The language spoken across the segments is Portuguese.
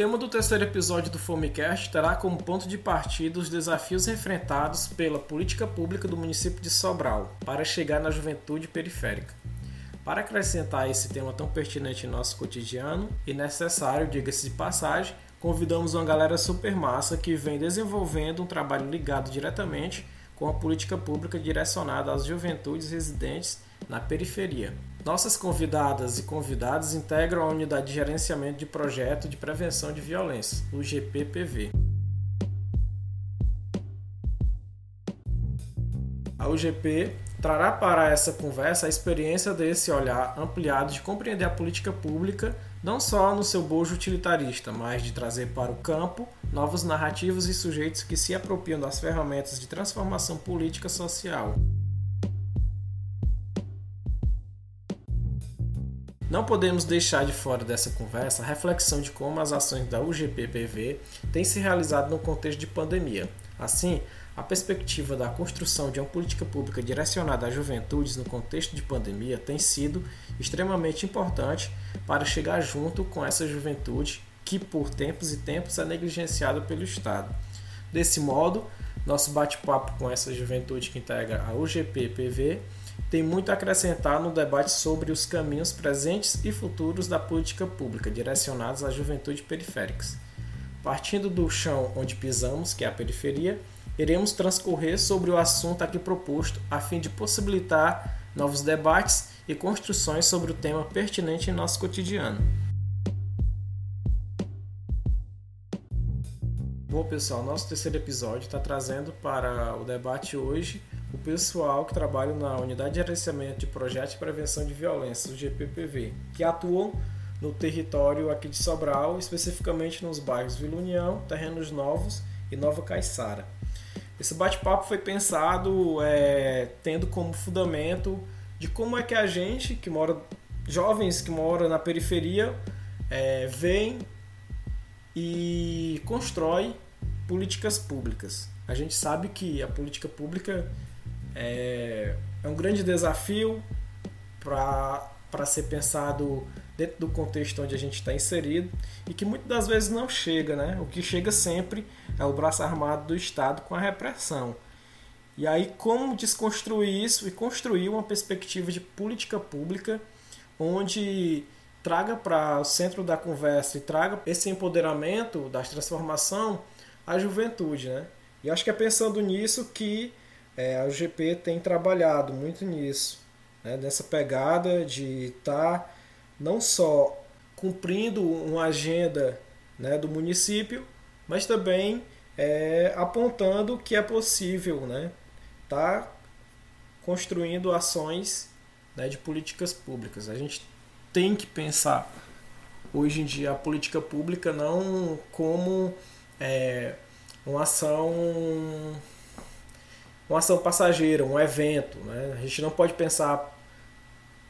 Tema do terceiro episódio do Fomecast terá como ponto de partida os desafios enfrentados pela política pública do município de Sobral para chegar na juventude periférica. Para acrescentar esse tema tão pertinente em nosso cotidiano e necessário, diga-se de passagem, convidamos uma galera super massa que vem desenvolvendo um trabalho ligado diretamente com a política pública direcionada às juventudes residentes na periferia. Nossas convidadas e convidados integram a Unidade de Gerenciamento de Projeto de Prevenção de Violência, o GPPV. A UGP trará para essa conversa a experiência desse olhar ampliado de compreender a política pública não só no seu bojo utilitarista, mas de trazer para o campo novos narrativos e sujeitos que se apropriam das ferramentas de transformação política social. Não podemos deixar de fora dessa conversa a reflexão de como as ações da UGPPV têm se realizado no contexto de pandemia. Assim, a perspectiva da construção de uma política pública direcionada às juventudes no contexto de pandemia tem sido extremamente importante para chegar junto com essa juventude que, por tempos e tempos, é negligenciada pelo Estado. Desse modo, nosso bate-papo com essa juventude que integra a UGP-PV tem muito a acrescentar no debate sobre os caminhos presentes e futuros da política pública direcionados às juventudes periféricas. Partindo do chão onde pisamos, que é a periferia, iremos transcorrer sobre o assunto aqui proposto a fim de possibilitar novos debates e construções sobre o tema pertinente em nosso cotidiano. Bom, pessoal, nosso terceiro episódio está trazendo para o debate hoje o pessoal que trabalha na Unidade de Gerenciamento de Projetos de Prevenção de Violência, o GPPV, que atuam no território aqui de Sobral, especificamente nos bairros Vila União, Terrenos Novos e Nova Caiçara. Esse bate-papo foi pensado é, tendo como fundamento de como é que a gente que mora, jovens que moram na periferia, é, vem e constrói políticas públicas. A gente sabe que a política pública é, é um grande desafio para ser pensado dentro do contexto onde a gente está inserido e que muitas das vezes não chega, né? O que chega sempre é o braço armado do Estado com a repressão. E aí, como desconstruir isso e construir uma perspectiva de política pública onde traga para o centro da conversa e traga esse empoderamento da transformação à juventude, né? E acho que é pensando nisso que é, a UGP tem trabalhado muito nisso, né? nessa pegada de estar tá não só cumprindo uma agenda né, do município, mas também é, apontando que é possível né, tá construindo ações né, de políticas públicas. A gente tem que pensar hoje em dia a política pública não como é, uma ação uma ação passageira, um evento. Né? A gente não pode pensar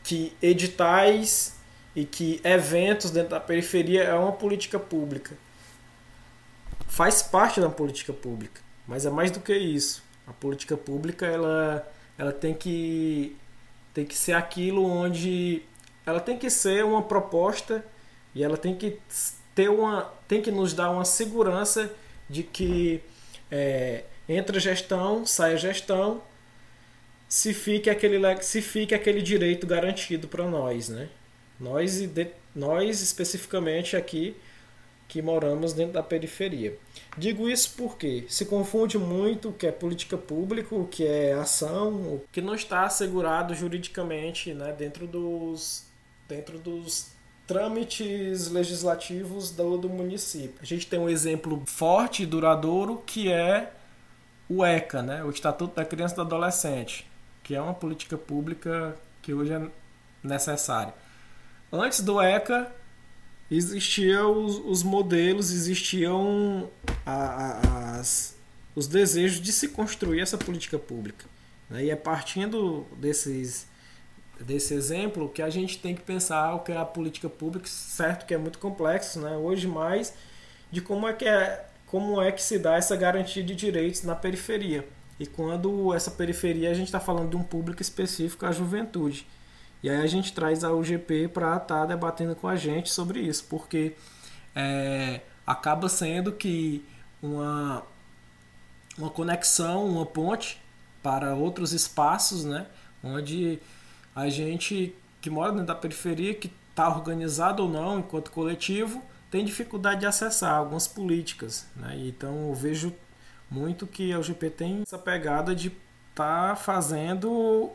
que editais e que eventos dentro da periferia é uma política pública. Faz parte da política pública, mas é mais do que isso. A política pública ela, ela tem, que, tem que ser aquilo onde ela tem que ser uma proposta e ela tem que ter uma tem que nos dar uma segurança de que é, entra gestão, sai gestão, se fique aquele, se fique aquele direito garantido para nós, né? Nós, nós especificamente aqui que moramos dentro da periferia. Digo isso porque se confunde muito o que é política pública, o que é ação, o que não está assegurado juridicamente né, dentro, dos, dentro dos trâmites legislativos do, do município. A gente tem um exemplo forte e duradouro que é o ECA, né, o Estatuto da Criança e do Adolescente, que é uma política pública que hoje é necessária. Antes do ECA, existiam os, os modelos, existiam a, a, as, os desejos de se construir essa política pública. Né? E é partindo desses, desse exemplo que a gente tem que pensar o que é a política pública, certo que é muito complexo, né? hoje mais, de como é que é, como é que se dá essa garantia de direitos na periferia. E quando essa periferia a gente está falando de um público específico, a juventude. E aí a gente traz a UGP para estar tá debatendo com a gente sobre isso, porque é, acaba sendo que uma, uma conexão, uma ponte para outros espaços, né? onde a gente que mora dentro da periferia, que está organizado ou não enquanto coletivo, tem dificuldade de acessar algumas políticas. Né? Então eu vejo muito que a UGP tem essa pegada de estar tá fazendo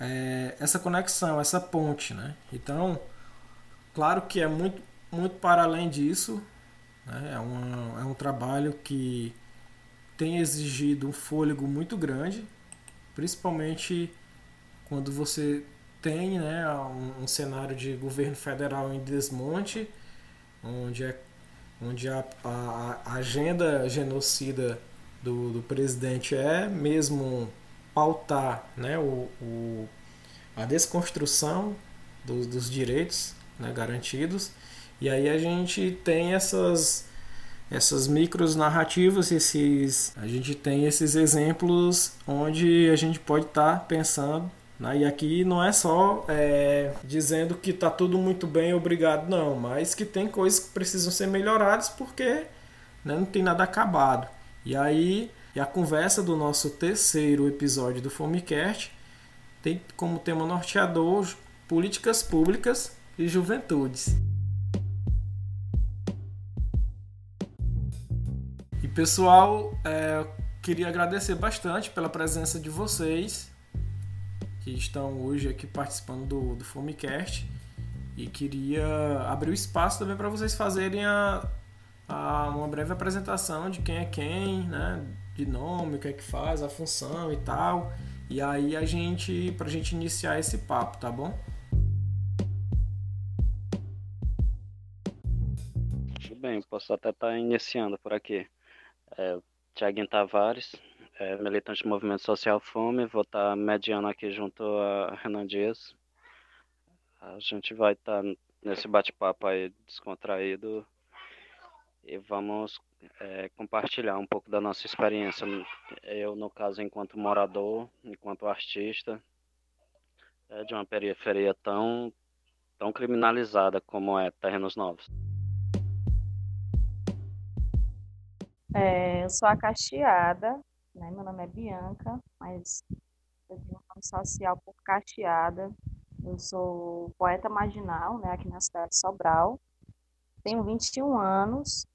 é, essa conexão, essa ponte, né? Então, claro que é muito, muito para além disso, né? é, uma, é um trabalho que tem exigido um fôlego muito grande, principalmente quando você tem né, um, um cenário de governo federal em desmonte, onde, é, onde a, a, a agenda genocida do, do presidente é mesmo pautar né, o, o a desconstrução do, dos direitos né, garantidos. E aí a gente tem essas essas micros narrativas, esses a gente tem esses exemplos onde a gente pode estar tá pensando né? E aqui não é só é, dizendo que está tudo muito bem, obrigado, não, mas que tem coisas que precisam ser melhoradas porque né, não tem nada acabado. E aí, a conversa do nosso terceiro episódio do Fomecast tem como tema norteador políticas públicas e juventudes. E pessoal, é, queria agradecer bastante pela presença de vocês que estão hoje aqui participando do, do Fomecast e queria abrir o espaço também para vocês fazerem a, a, uma breve apresentação de quem é quem, né? De nome, o que é que faz, a função e tal. E aí a gente, pra gente iniciar esse papo, tá bom? Tudo bem, posso até estar tá iniciando por aqui. É, Tiaguinho Tavares, é, militante do Movimento Social Fome, vou estar tá mediando aqui junto a Renan Dias. A gente vai estar tá nesse bate-papo aí descontraído e vamos é, compartilhar um pouco da nossa experiência. Eu, no caso, enquanto morador, enquanto artista, é, de uma periferia tão, tão criminalizada como é Terrenos Novos. É, eu sou a Cacheada, né? Meu nome é Bianca, mas eu tenho um nome social por Cacheada. Eu sou poeta marginal, né, aqui na cidade de Sobral. Tenho 21 anos.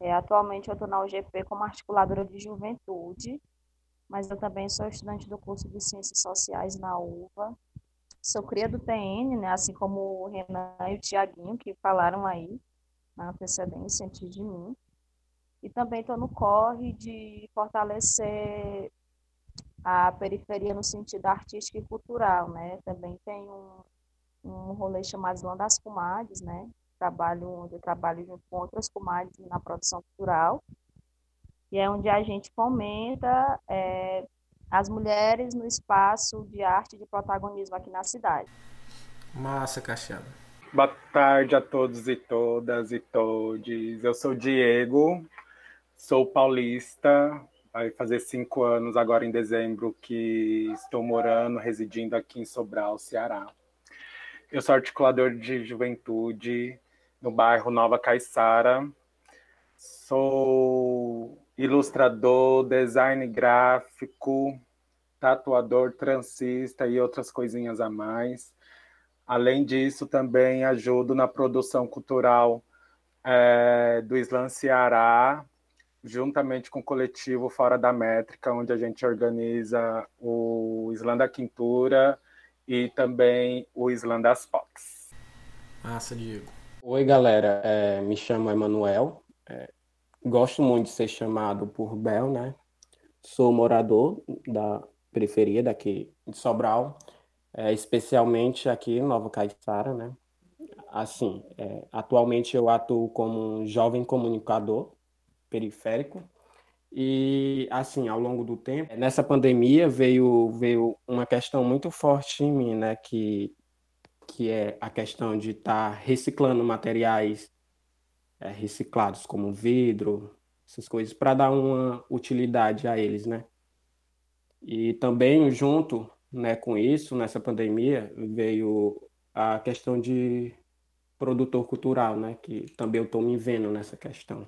É, atualmente eu estou na UGP como articuladora de juventude, mas eu também sou estudante do curso de Ciências Sociais na UVA. Sou cria do TN, né, assim como o Renan e o Tiaguinho, que falaram aí na antecedência antes de mim. E também estou no corre de fortalecer a periferia no sentido artístico e cultural, né? Também tem um, um rolê chamado Islã das Comadres, né? Trabalho onde eu trabalho junto com outras comadres na produção cultural. E é onde a gente fomenta é, as mulheres no espaço de arte e de protagonismo aqui na cidade. Massa, Caixada. Boa tarde a todos e todas e todes. Eu sou Diego, Sou paulista, vai fazer cinco anos agora em dezembro que estou morando, residindo aqui em Sobral, Ceará. Eu sou articulador de juventude no bairro Nova Caiçara. Sou ilustrador, design gráfico, tatuador, transista e outras coisinhas a mais. Além disso, também ajudo na produção cultural é, do Islã Ceará, juntamente com o coletivo Fora da Métrica, onde a gente organiza o Islã da Quintura e também o Islã das Fox. Massa, Diego. Oi, galera. É, me chamo Emanuel. É, gosto muito de ser chamado por Bel, né? Sou morador da periferia daqui de Sobral, é, especialmente aqui em Nova Caiçara, né? Assim, é, atualmente eu atuo como um jovem comunicador periférico E, assim, ao longo do tempo, nessa pandemia veio, veio uma questão muito forte em mim, né? Que, que é a questão de estar tá reciclando materiais é, reciclados, como vidro, essas coisas, para dar uma utilidade a eles, né? E também, junto né, com isso, nessa pandemia, veio a questão de produtor cultural, né? Que também eu estou me vendo nessa questão.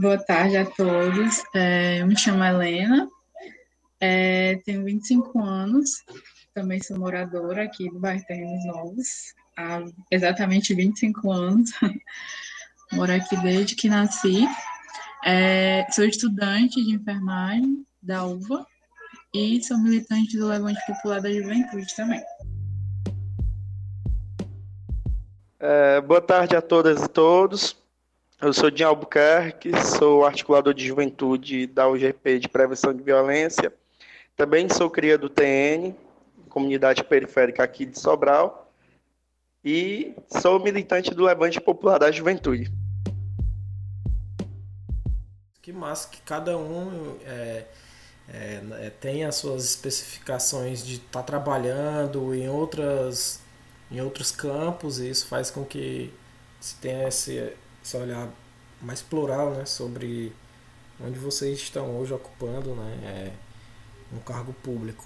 Boa tarde a todos. É, eu me chamo Helena, é, tenho 25 anos, também sou moradora aqui do bairro Terrenos Novos, há exatamente 25 anos. Moro aqui desde que nasci. É, sou estudante de enfermagem da UVA e sou militante do Levante Popular da Juventude também. É, boa tarde a todas e todos. Eu sou Dinho Albuquerque, sou articulador de juventude da UGP de Prevenção de Violência. Também sou cria do TN, comunidade periférica aqui de Sobral. E sou militante do Levante Popular da Juventude. Que massa que cada um é, é, é tem as suas especificações de estar tá trabalhando em outras em outros campos e isso faz com que se tenha esse esse olhar mais plural né, sobre onde vocês estão hoje ocupando né, é, um cargo público.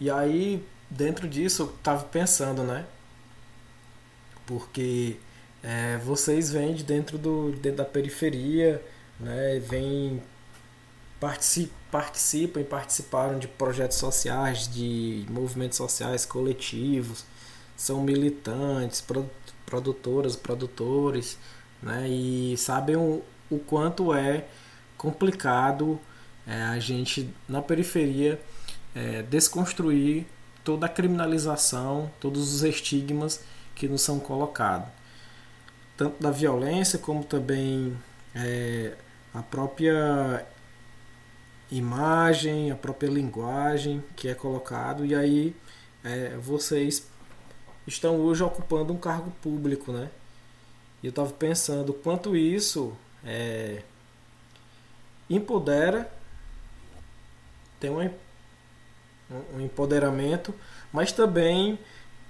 E aí, dentro disso, eu estava pensando, né? Porque é, vocês vêm de dentro, do, dentro da periferia, né, vêm participam, participam e participaram de projetos sociais, de movimentos sociais coletivos, são militantes, produtoras, produtores, né? E sabem o, o quanto é complicado é, a gente na periferia é, desconstruir toda a criminalização, todos os estigmas que nos são colocados, tanto da violência como também é, a própria imagem, a própria linguagem que é colocado e aí é, vocês estão hoje ocupando um cargo público, né? E eu estava pensando quanto isso é, empodera, tem um, um empoderamento, mas também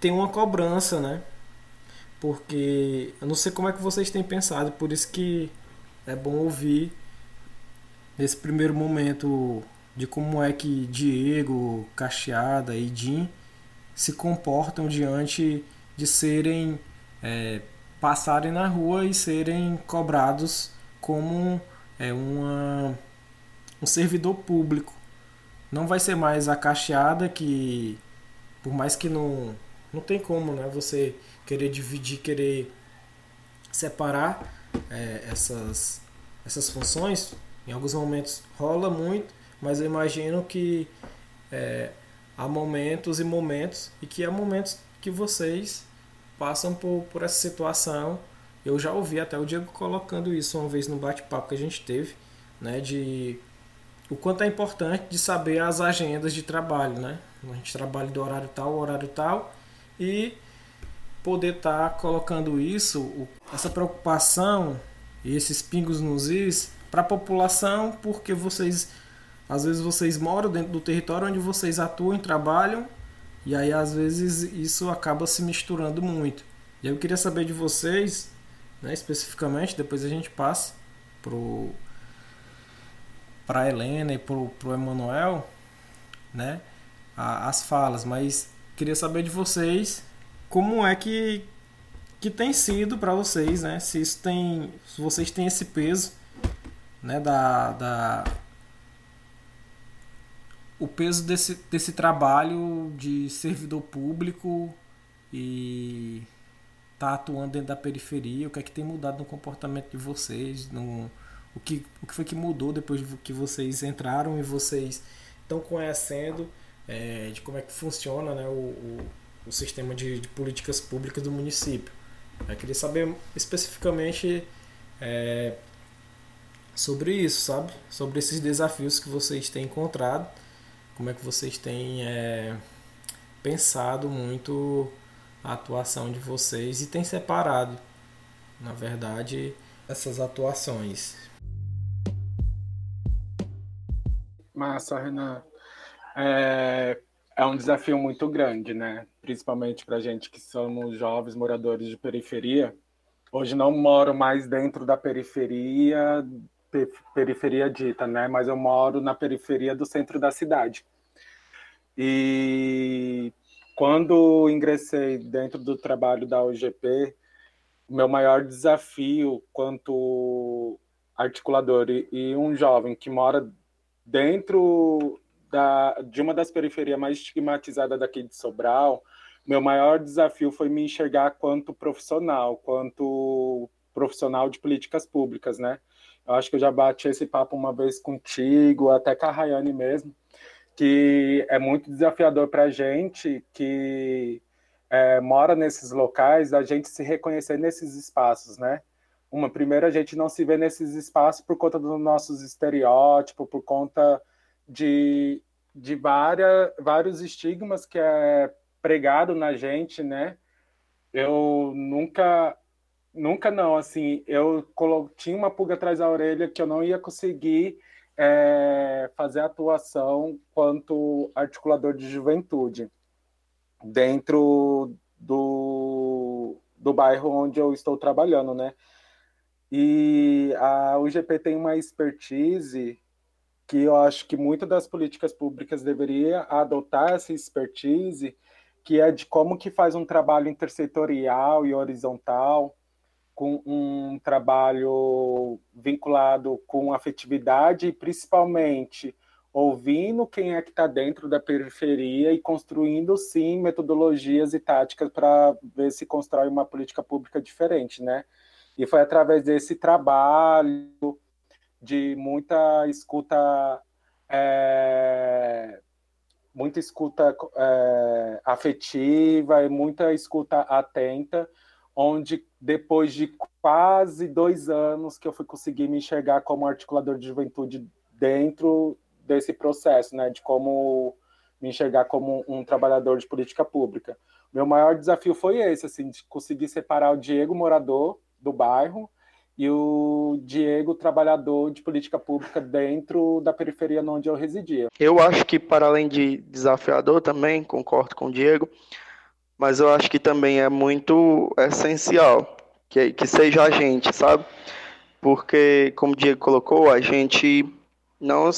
tem uma cobrança, né? Porque eu não sei como é que vocês têm pensado, por isso que é bom ouvir nesse primeiro momento de como é que Diego, Cacheada e Jim se comportam diante de serem é, passarem na rua e serem cobrados como é, uma, um servidor público. Não vai ser mais a cacheada que, por mais que não, não tem como né, você querer dividir, querer separar é, essas, essas funções, em alguns momentos rola muito, mas eu imagino que é, há momentos e momentos e que há momentos que vocês passam por, por essa situação. Eu já ouvi até o Diego colocando isso uma vez no bate-papo que a gente teve, né, de o quanto é importante de saber as agendas de trabalho, né? A gente trabalha do horário tal, horário tal e poder estar tá colocando isso, essa preocupação e esses pingos nos is para a população, porque vocês às vezes vocês moram dentro do território onde vocês atuam e trabalham e aí às vezes isso acaba se misturando muito. E eu queria saber de vocês, né, especificamente, depois a gente passa para Helena e pro pro Emanuel, né, a, as falas, mas queria saber de vocês como é que que tem sido para vocês, né? Se isso tem, se vocês têm esse peso, né, da, da o peso desse, desse trabalho de servidor público e tá atuando dentro da periferia, o que é que tem mudado no comportamento de vocês, no, o, que, o que foi que mudou depois que vocês entraram e vocês estão conhecendo é, de como é que funciona né, o, o, o sistema de, de, políticas públicas do município. Eu queria saber especificamente é, sobre isso, sabe? Sobre esses desafios que vocês têm encontrado como é que vocês têm é, pensado muito a atuação de vocês e têm separado, na verdade, essas atuações. Massa, Renan. É, é um desafio muito grande, né? Principalmente para gente que somos jovens moradores de periferia. Hoje não moro mais dentro da periferia, periferia dita, né? Mas eu moro na periferia do centro da cidade. E quando ingressei dentro do trabalho da UGP, meu maior desafio quanto articulador e um jovem que mora dentro da, de uma das periferias mais estigmatizadas daqui de Sobral, meu maior desafio foi me enxergar quanto profissional, quanto profissional de políticas públicas, né? Eu acho que eu já bati esse papo uma vez contigo, até com a Rayane mesmo, que é muito desafiador para a gente que é, mora nesses locais, a gente se reconhecer nesses espaços, né? Uma primeira, a gente não se vê nesses espaços por conta dos nossos estereótipos, por conta de, de várias, vários estigmas que é pregado na gente, né? Eu nunca, nunca não, assim, eu tinha uma pulga atrás da orelha que eu não ia conseguir é, fazer atuação quanto articulador de juventude dentro do, do bairro onde eu estou trabalhando, né? E a UGP tem uma expertise que eu acho que muitas das políticas públicas deveria adotar essa expertise, que é de como que faz um trabalho intersetorial e horizontal, com um trabalho vinculado com afetividade e principalmente ouvindo quem é que está dentro da periferia e construindo sim metodologias e táticas para ver se constrói uma política pública diferente, né? E foi através desse trabalho de muita escuta, é, muita escuta é, afetiva e muita escuta atenta, onde depois de quase dois anos que eu fui conseguir me enxergar como articulador de juventude dentro desse processo, né, de como me enxergar como um trabalhador de política pública. Meu maior desafio foi esse, assim, de conseguir separar o Diego morador do bairro e o Diego, trabalhador de política pública dentro da periferia onde eu residia. Eu acho que, para além de desafiador também, concordo com o Diego, mas eu acho que também é muito essencial que, que seja a gente, sabe? Porque, como o Diego colocou, a gente não.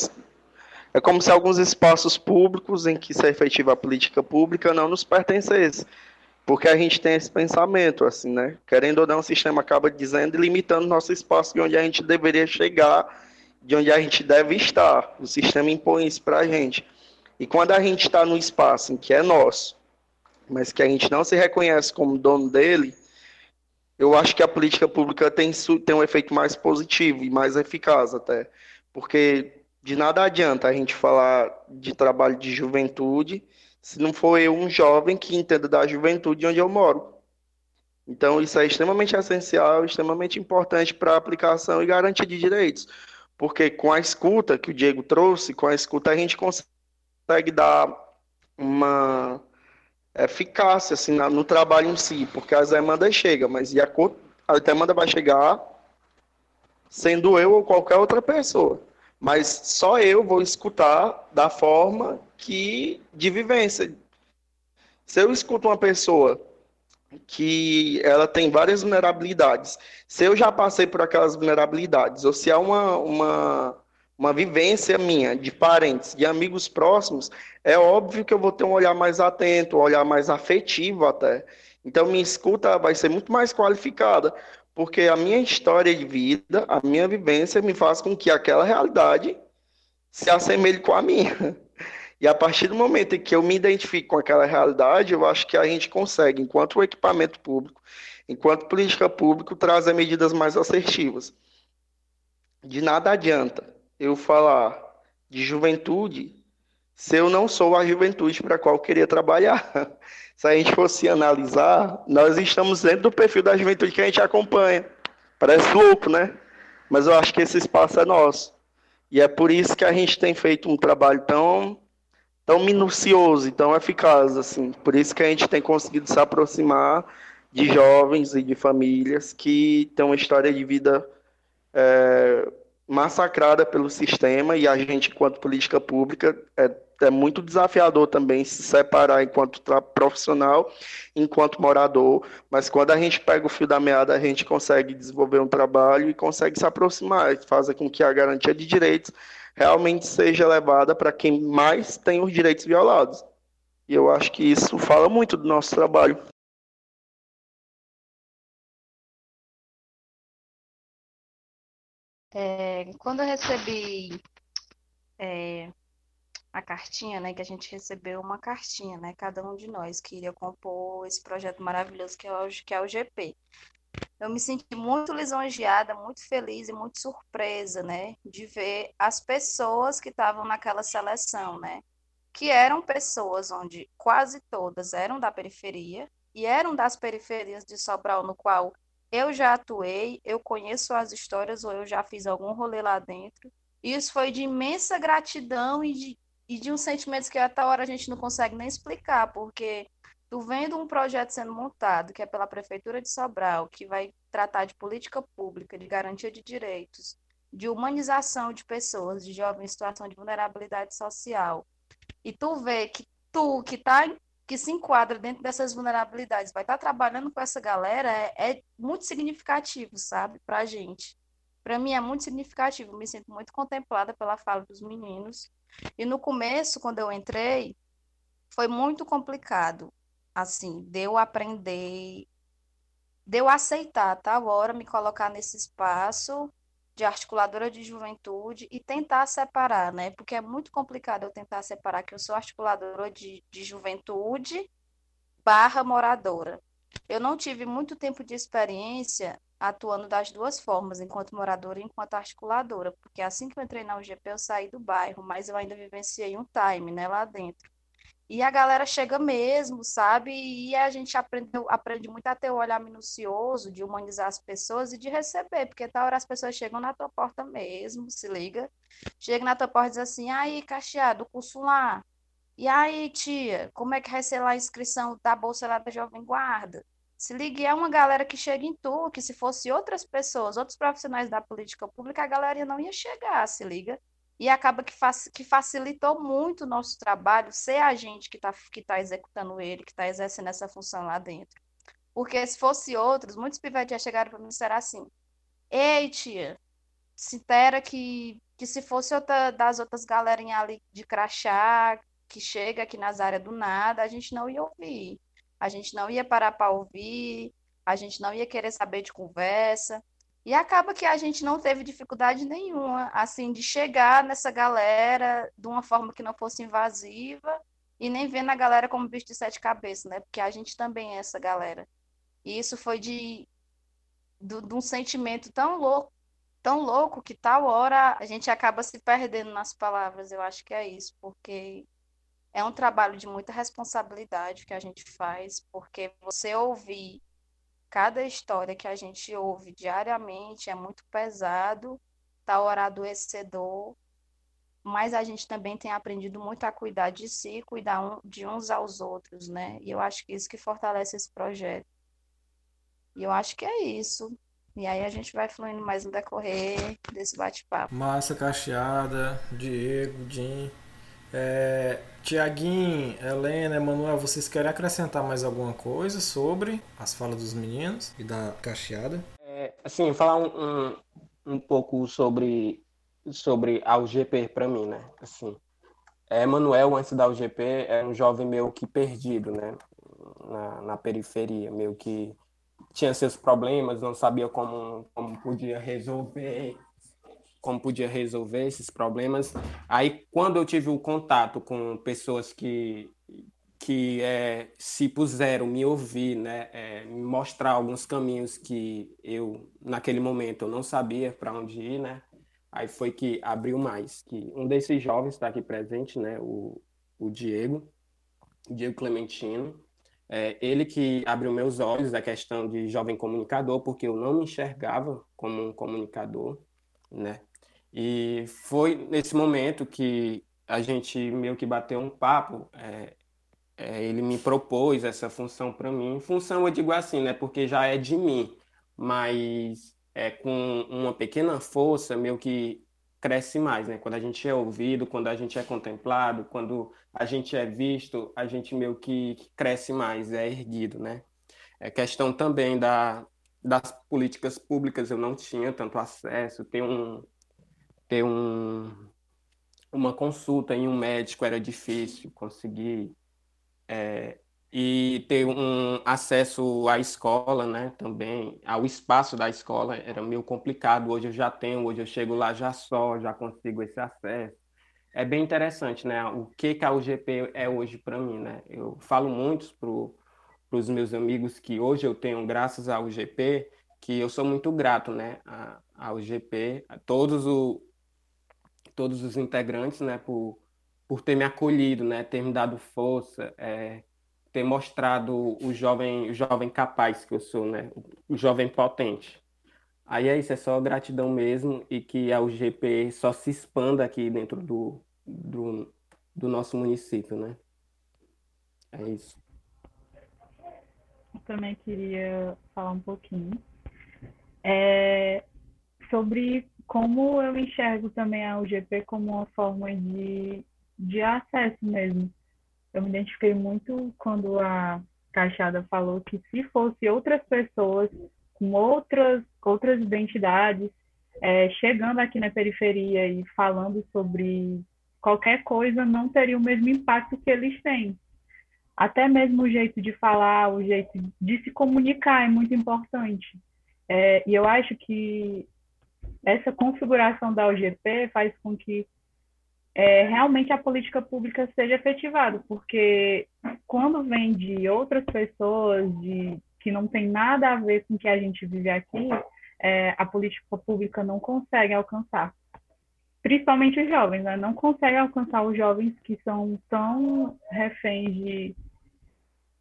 É como se alguns espaços públicos em que se efetiva a política pública não nos pertencessem porque a gente tem esse pensamento, assim, né? Querendo ou não, o sistema acaba dizendo e limitando nosso espaço de onde a gente deveria chegar, de onde a gente deve estar. O sistema impõe isso para a gente. E quando a gente está no espaço em que é nosso, mas que a gente não se reconhece como dono dele, eu acho que a política pública tem, tem um efeito mais positivo e mais eficaz até. Porque de nada adianta a gente falar de trabalho de juventude se não for eu um jovem que entenda da juventude onde eu moro. Então, isso é extremamente essencial, extremamente importante para a aplicação e garantia de direitos. Porque com a escuta que o Diego trouxe, com a escuta a gente consegue dar uma eficácia assim, no trabalho em si, porque as demandas chegam, mas a, a demanda vai chegar sendo eu ou qualquer outra pessoa. Mas só eu vou escutar da forma que de vivência. Se eu escuto uma pessoa que ela tem várias vulnerabilidades, se eu já passei por aquelas vulnerabilidades, ou se há uma, uma, uma vivência minha, de parentes, de amigos próximos, é óbvio que eu vou ter um olhar mais atento, um olhar mais afetivo até. Então, minha escuta vai ser muito mais qualificada, porque a minha história de vida, a minha vivência me faz com que aquela realidade se assemelhe com a minha. E a partir do momento em que eu me identifico com aquela realidade, eu acho que a gente consegue, enquanto equipamento público, enquanto política pública, trazer medidas mais assertivas. De nada adianta eu falar de juventude se eu não sou a juventude para a qual eu queria trabalhar. Se a gente fosse analisar, nós estamos dentro do perfil da juventude que a gente acompanha. Parece louco, né? Mas eu acho que esse espaço é nosso. E é por isso que a gente tem feito um trabalho tão tão minucioso e tão eficaz, assim. Por isso que a gente tem conseguido se aproximar de jovens e de famílias que têm uma história de vida é, massacrada pelo sistema e a gente, enquanto política pública, é, é muito desafiador também se separar enquanto profissional, enquanto morador, mas quando a gente pega o fio da meada, a gente consegue desenvolver um trabalho e consegue se aproximar, fazer com que a garantia de direitos realmente seja levada para quem mais tem os direitos violados. E eu acho que isso fala muito do nosso trabalho. É, quando eu recebi é, a cartinha, né, que a gente recebeu uma cartinha, né, cada um de nós que iria compor esse projeto maravilhoso que é o, que é o GP. Eu me senti muito lisonjeada, muito feliz e muito surpresa, né, de ver as pessoas que estavam naquela seleção, né, que eram pessoas onde quase todas eram da periferia e eram das periferias de Sobral, no qual eu já atuei, eu conheço as histórias ou eu já fiz algum rolê lá dentro. E isso foi de imensa gratidão e de, e de uns sentimentos que até hora a gente não consegue nem explicar, porque tu vendo um projeto sendo montado, que é pela Prefeitura de Sobral, que vai tratar de política pública, de garantia de direitos, de humanização de pessoas, de jovens em situação de vulnerabilidade social, e tu vê que tu, que está que se enquadra dentro dessas vulnerabilidades, vai estar trabalhando com essa galera, é, é muito significativo, sabe, para a gente. Para mim é muito significativo, me sinto muito contemplada pela fala dos meninos. E no começo, quando eu entrei, foi muito complicado, assim, de eu aprender, de eu aceitar, tá? Agora me colocar nesse espaço de articuladora de juventude e tentar separar, né? Porque é muito complicado eu tentar separar que eu sou articuladora de, de juventude barra moradora. Eu não tive muito tempo de experiência atuando das duas formas, enquanto moradora e enquanto articuladora, porque assim que eu entrei na UGP eu saí do bairro, mas eu ainda vivenciei um time, né, lá dentro. E a galera chega mesmo, sabe? E a gente aprende, aprende muito a ter o olhar minucioso, de humanizar as pessoas e de receber, porque tá hora as pessoas chegam na tua porta mesmo, se liga. Chega na tua porta e diz assim, aí, Cacheado, curso lá. E aí, tia, como é que vai ser lá a inscrição da Bolsa lá da Jovem Guarda? Se liga, é uma galera que chega em tu, que se fosse outras pessoas, outros profissionais da política pública, a galera não ia chegar, se liga e acaba que, que facilitou muito o nosso trabalho ser a gente que está que tá executando ele, que está exercendo essa função lá dentro. Porque se fosse outros, muitos pivetes já chegaram para mim e disseram assim: Ei, tia, se intera que, que se fosse outra das outras galerinhas ali de crachá, que chega aqui nas áreas do nada, a gente não ia ouvir. A gente não ia parar para ouvir, a gente não ia querer saber de conversa. E acaba que a gente não teve dificuldade nenhuma, assim, de chegar nessa galera de uma forma que não fosse invasiva e nem vendo a galera como bicho de sete cabeças, né? Porque a gente também é essa galera. E isso foi de, de, de um sentimento tão louco, tão louco que tal hora a gente acaba se perdendo nas palavras. Eu acho que é isso, porque é um trabalho de muita responsabilidade que a gente faz, porque você ouvir cada história que a gente ouve diariamente é muito pesado, tá hora adoecedor, mas a gente também tem aprendido muito a cuidar de si, cuidar um, de uns aos outros, né? E eu acho que isso que fortalece esse projeto. E eu acho que é isso. E aí a gente vai fluindo mais no decorrer desse bate-papo. Massa Cacheada, Diego, Jim. É, Tiaguinho, Helena, Emanuel, vocês querem acrescentar mais alguma coisa sobre as falas dos meninos e da cacheada? É, assim, falar um, um, um, pouco sobre, sobre a UGP para mim, né? Assim, é, Emanuel, antes da UGP, é um jovem meio que perdido, né? Na, na periferia, meio que tinha seus problemas, não sabia como, como podia resolver como podia resolver esses problemas. Aí, quando eu tive o contato com pessoas que, que é, se puseram me ouvir, né, é, me mostrar alguns caminhos que eu, naquele momento, eu não sabia para onde ir, né, aí foi que abriu mais. Que um desses jovens está aqui presente, né, o, o Diego, Diego Clementino, é, ele que abriu meus olhos da questão de jovem comunicador, porque eu não me enxergava como um comunicador, né? E foi nesse momento que a gente meio que bateu um papo. É, é, ele me propôs essa função para mim. Função eu digo assim, né? Porque já é de mim, mas é, com uma pequena força, meio que cresce mais, né? Quando a gente é ouvido, quando a gente é contemplado, quando a gente é visto, a gente meio que cresce mais, é erguido, né? É questão também da, das políticas públicas, eu não tinha tanto acesso, ter um ter um uma consulta em um médico era difícil, conseguir é, e ter um acesso à escola, né, também, ao espaço da escola era meio complicado. Hoje eu já tenho, hoje eu chego lá já só, já consigo esse acesso. É bem interessante, né, o que que a UGP é hoje para mim, né? Eu falo muito para os meus amigos que hoje eu tenho, graças à UGP, que eu sou muito grato, né, à UGP, a todos o todos os integrantes, né, por por ter me acolhido, né, ter me dado força, é, ter mostrado o jovem, o jovem capaz que eu sou, né? O jovem potente. Aí é isso, é só gratidão mesmo e que a UGP só se expanda aqui dentro do, do, do nosso município, né? É isso. Eu também queria falar um pouquinho é, sobre como eu enxergo também a UGP como uma forma de, de acesso mesmo eu me identifiquei muito quando a Caixada falou que se fosse outras pessoas com outras, outras identidades é, chegando aqui na periferia e falando sobre qualquer coisa, não teria o mesmo impacto que eles têm. Até mesmo o jeito de falar, o jeito de se comunicar é muito importante. É, e eu acho que essa configuração da UGP faz com que é, realmente a política pública seja efetivada, porque quando vem de outras pessoas de, que não tem nada a ver com o que a gente vive aqui, é, a política pública não consegue alcançar. Principalmente os jovens, né? não consegue alcançar os jovens que são tão reféns de,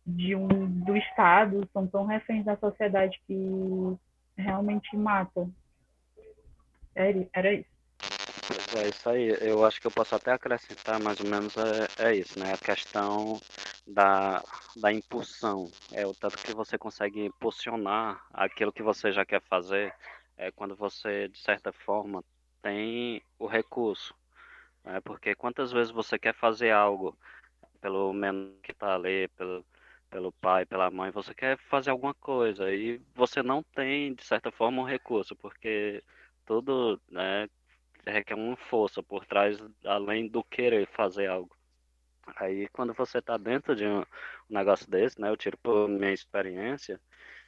de um, do Estado, são tão reféns da sociedade que realmente mata. Era, era isso. É isso aí. Eu acho que eu posso até acrescentar mais ou menos é, é isso, né? A questão da, da impulsão. É o tanto que você consegue impulsionar aquilo que você já quer fazer. É quando você, de certa forma, tem o recurso. Né? Porque quantas vezes você quer fazer algo pelo menor que está ali, pelo, pelo pai, pela mãe, você quer fazer alguma coisa e você não tem, de certa forma, um recurso, porque tudo, né, requer uma força por trás, além do querer fazer algo. Aí, quando você está dentro de um, negócio desse, né, eu tiro por minha experiência,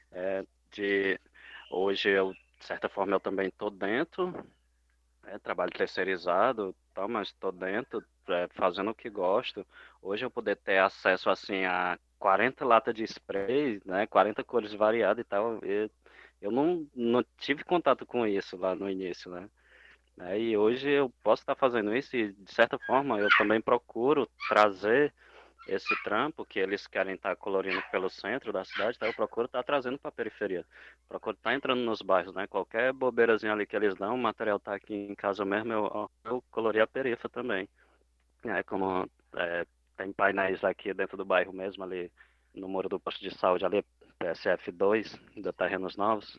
é, de hoje eu, de certa forma, eu também estou dentro, né, trabalho terceirizado, tal, mas estou dentro, é, fazendo o que gosto. Hoje eu poder ter acesso, assim, a 40 latas de spray, né, 40 cores variadas e tal, eu, eu não, não tive contato com isso lá no início, né. Né? E hoje eu posso estar fazendo isso e, de certa forma, eu também procuro trazer esse trampo que eles querem estar colorindo pelo centro da cidade, tá? eu procuro estar trazendo para a periferia. Procuro estar entrando nos bairros, né? Qualquer bobeirazinha ali que eles dão, o material está aqui em casa mesmo, eu, eu colori a perifa também. É, como é, tem painéis aqui dentro do bairro mesmo, ali no muro do posto de saúde, ali, PSF 2, da Terrenos Novos,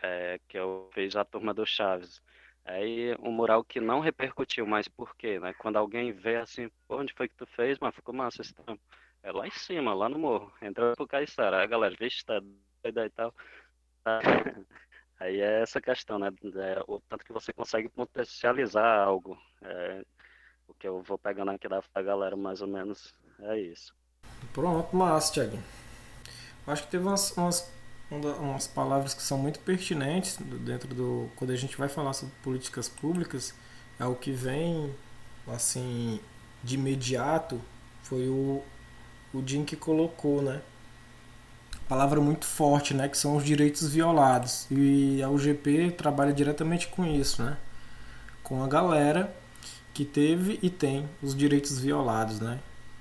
é, que eu fiz a turma do Chaves. Aí um mural que não repercutiu, mas por quê? Né? Quando alguém vê assim, onde foi que tu fez, mas ficou massa esse trampo. É lá em cima, lá no morro. Entrou pro Caiçara. Aí a galera, vixe, tá doida e tal. Tá. Aí é essa questão, né? É, o tanto que você consegue potencializar algo. É, o que eu vou pegando aqui da galera, mais ou menos, é isso. Pronto, massa, Thiago. Acho que teve umas, umas umas palavras que são muito pertinentes dentro do quando a gente vai falar sobre políticas públicas é o que vem assim de imediato foi o o Jim que colocou né? Palavra muito forte né? Que são os direitos violados. E a UGP trabalha diretamente com isso né? Com a galera que teve e tem os direitos violados né?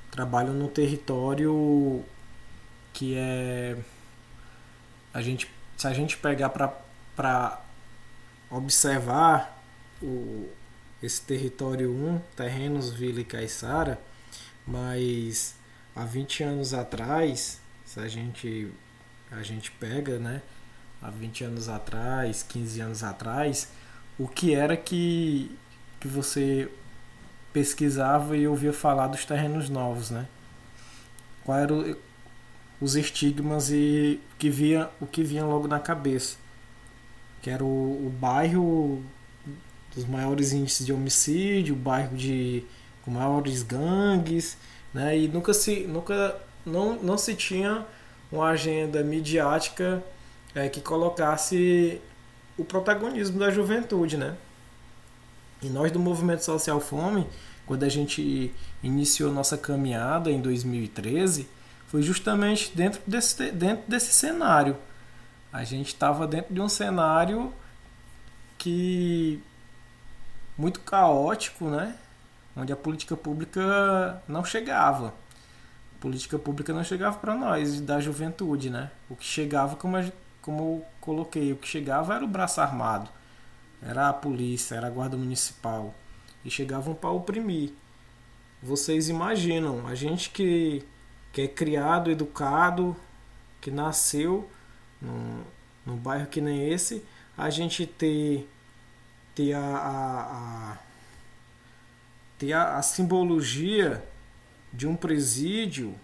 Trabalham no território que é a gente, se a gente pegar para observar o, esse território 1, terrenos Vila e Caiçara, mas há 20 anos atrás, se a gente, a gente pega, né, há 20 anos atrás, 15 anos atrás, o que era que, que você pesquisava e ouvia falar dos terrenos novos, né? Quais eram os estigmas e que via, o que vinha logo na cabeça? Que era o, o bairro dos maiores índices de homicídio, o bairro de com maiores gangues, né? E nunca se nunca não, não se tinha uma agenda midiática é, que colocasse o protagonismo da juventude, né? E nós do Movimento Social Fome, quando a gente iniciou nossa caminhada em 2013, foi justamente dentro desse, dentro desse cenário. A gente estava dentro de um cenário que muito caótico, né? Onde a política pública não chegava. A política pública não chegava para nós da juventude, né? O que chegava, como como eu coloquei, o que chegava era o braço armado, era a polícia, era a guarda municipal e chegavam para oprimir. Vocês imaginam, a gente que, que é criado, educado, que nasceu num, num bairro que nem esse, a gente ter, ter, a, a, a ter a, a simbologia de um presídio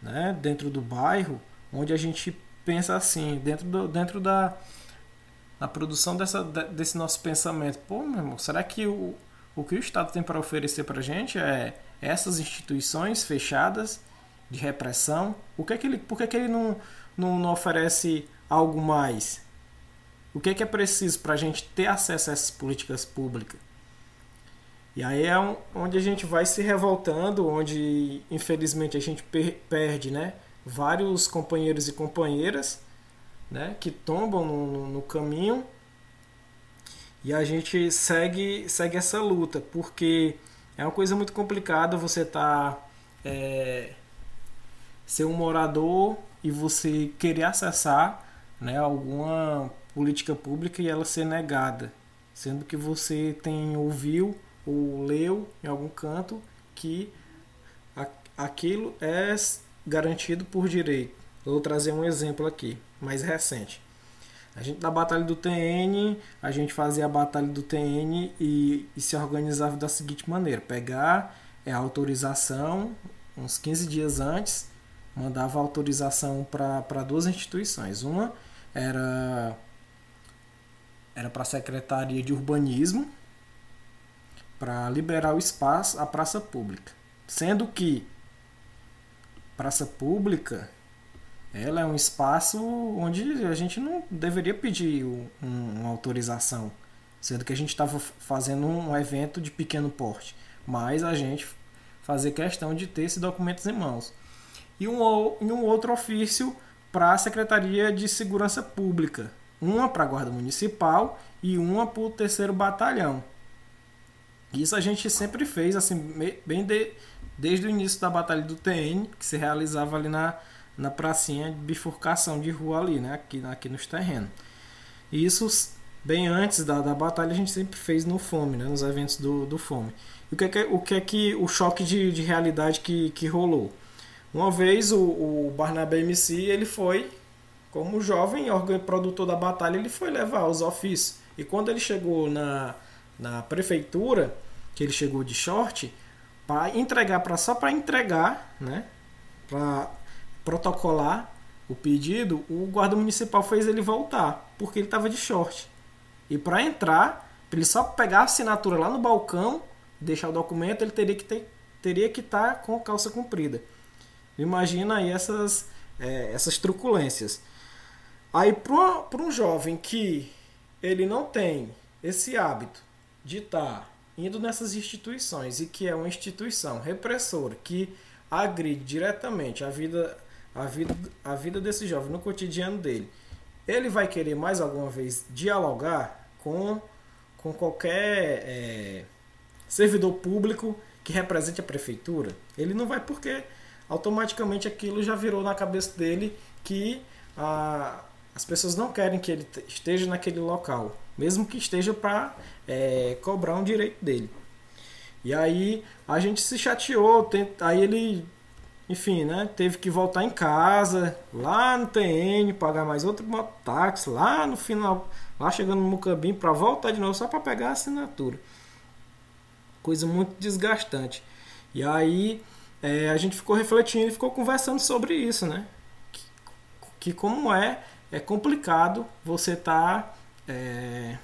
né, dentro do bairro, onde a gente pensa assim, dentro, do, dentro da, da produção dessa, desse nosso pensamento. Pô, meu irmão, será que o, o que o Estado tem para oferecer para a gente é essas instituições fechadas de repressão? O que é que ele, por que, é que ele não, não, não oferece algo mais? O que é que é preciso para a gente ter acesso a essas políticas públicas? E aí é onde a gente vai se revoltando, onde infelizmente a gente per, perde, né? vários companheiros e companheiras né, que tombam no, no, no caminho e a gente segue, segue essa luta, porque é uma coisa muito complicada você tá é, ser um morador e você querer acessar né, alguma política pública e ela ser negada, sendo que você tem ouviu ou leu em algum canto que aquilo é garantido por direito. vou trazer um exemplo aqui, mais recente. A gente da batalha do TN, a gente fazia a batalha do TN e, e se organizava da seguinte maneira: pegar é, a autorização uns 15 dias antes, mandava autorização para duas instituições. Uma era era para a Secretaria de Urbanismo para liberar o espaço à praça pública, sendo que praça pública, ela é um espaço onde a gente não deveria pedir um, uma autorização, sendo que a gente estava fazendo um evento de pequeno porte, mas a gente fazer questão de ter esses documentos em mãos. E um, um outro ofício para a Secretaria de Segurança Pública, uma para a Guarda Municipal e uma para o terceiro batalhão. Isso a gente sempre fez assim bem de, desde o início da batalha do TN, que se realizava ali na, na pracinha de bifurcação de rua ali, né? aqui, aqui nos terrenos. E isso bem antes da, da batalha a gente sempre fez no FOME, né? nos eventos do, do FOME. E o que é que, o, que, é que o choque de, de realidade que, que rolou? Uma vez o, o Barnabé MC ele foi, como jovem produtor da batalha, ele foi levar os ofícios. E quando ele chegou na, na prefeitura, que ele chegou de short, para entregar para só para entregar, né? Para protocolar o pedido, o guarda municipal fez ele voltar, porque ele estava de short. E para entrar, ele só pegar a assinatura lá no balcão, deixar o documento, ele teria que ter, teria que estar tá com calça comprida. Imagina aí essas é, essas truculências. Aí para um jovem que ele não tem esse hábito de estar tá indo nessas instituições e que é uma instituição repressora que agride diretamente a vida, a vida, a vida desse jovem no cotidiano dele, ele vai querer mais alguma vez dialogar com, com qualquer é, servidor público que represente a prefeitura? Ele não vai porque automaticamente aquilo já virou na cabeça dele que a, as pessoas não querem que ele esteja naquele local, mesmo que esteja para é, cobrar um direito dele. E aí a gente se chateou, aí ele enfim, né? Teve que voltar em casa, lá no TN, pagar mais outro táxi, lá no final, lá chegando no Mucambim, para voltar de novo só para pegar a assinatura. Coisa muito desgastante. E aí é, a gente ficou refletindo e ficou conversando sobre isso, né? Que, que como é, é complicado você estar tá, é,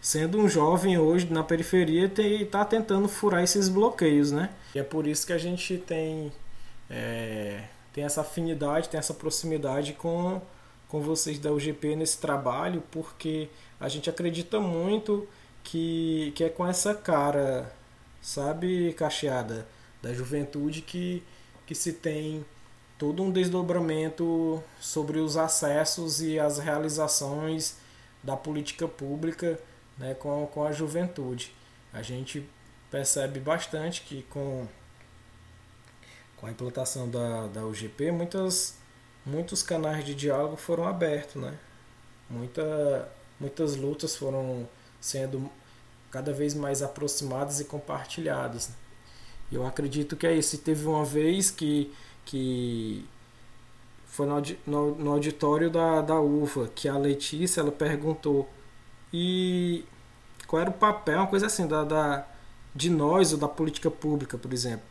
sendo um jovem hoje na periferia e estar tá tentando furar esses bloqueios, né? E é por isso que a gente tem, é, tem essa afinidade, tem essa proximidade com, com vocês da UGP nesse trabalho, porque a gente acredita muito que, que é com essa cara, sabe, cacheada? Da juventude que, que se tem todo um desdobramento sobre os acessos e as realizações da política pública né, com, com a juventude. A gente percebe bastante que com, com a implantação da, da UGP, muitas, muitos canais de diálogo foram abertos. Né? Muita, muitas lutas foram sendo cada vez mais aproximadas e compartilhadas. Eu acredito que é isso. Teve uma vez que, que foi no, no, no auditório da, da UFA, que a Letícia ela perguntou e qual era o papel, uma coisa assim, da, da, de nós ou da política pública, por exemplo.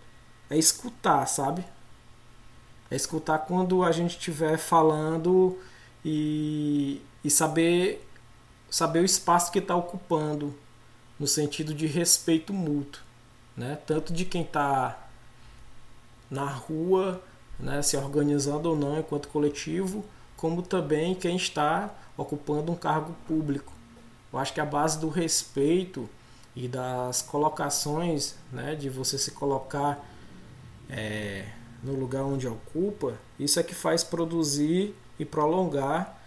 É escutar, sabe? É escutar quando a gente estiver falando e, e saber, saber o espaço que está ocupando, no sentido de respeito mútuo né? tanto de quem está na rua, né, se organizando ou não enquanto coletivo, como também quem está ocupando um cargo público. Eu acho que a base do respeito e das colocações, né, de você se colocar é, no lugar onde ocupa, isso é que faz produzir e prolongar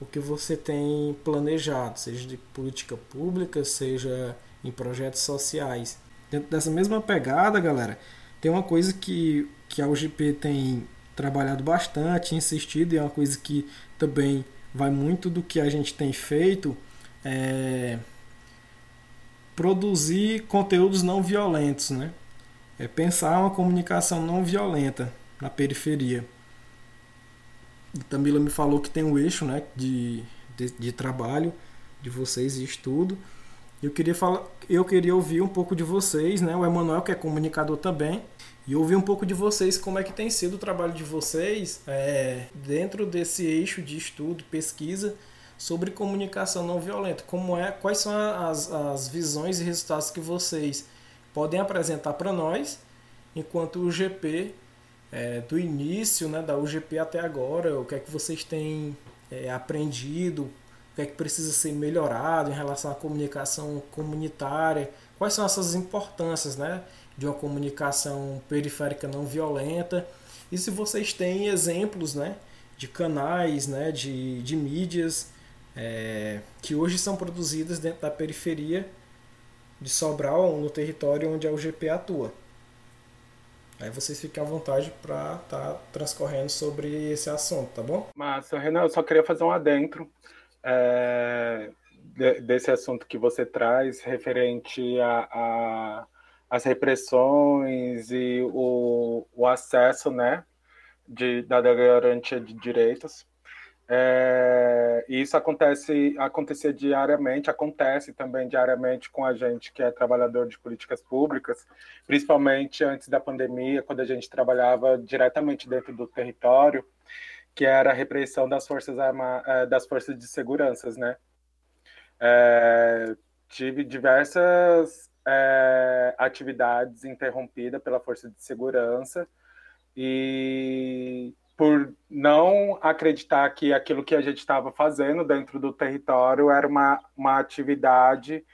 o que você tem planejado, seja de política pública, seja em projetos sociais. Dentro dessa mesma pegada, galera, tem uma coisa que, que a UGP tem trabalhado bastante, insistido, e é uma coisa que também vai muito do que a gente tem feito, é produzir conteúdos não violentos, né? É pensar uma comunicação não violenta na periferia. A Tamila me falou que tem um eixo né, de, de, de trabalho de vocês e estudo. Eu queria falar, eu queria ouvir um pouco de vocês, né? O Emanuel que é comunicador também, e ouvir um pouco de vocês como é que tem sido o trabalho de vocês é, dentro desse eixo de estudo, pesquisa sobre comunicação não violenta. Como é, quais são as, as visões e resultados que vocês podem apresentar para nós, enquanto o GP é, do início, né, da UGP até agora, o que é que vocês têm é, aprendido, que é que precisa ser melhorado em relação à comunicação comunitária, quais são essas importâncias né, de uma comunicação periférica não violenta, e se vocês têm exemplos né, de canais, né, de, de mídias é, que hoje são produzidas dentro da periferia de Sobral, no território onde a UGP atua. Aí vocês fiquem à vontade para estar tá transcorrendo sobre esse assunto, tá bom? Massa, Renan, eu só queria fazer um adentro é, de, desse assunto que você traz, referente a, a as repressões e o, o acesso, né, de, da garantia de direitos. É, isso acontece acontecer diariamente, acontece também diariamente com a gente que é trabalhador de políticas públicas, principalmente antes da pandemia, quando a gente trabalhava diretamente dentro do território que era a repressão das forças arma, é, das forças de segurança, né? É, tive diversas é, atividades interrompidas pela força de segurança e por não acreditar que aquilo que a gente estava fazendo dentro do território era uma, uma atividade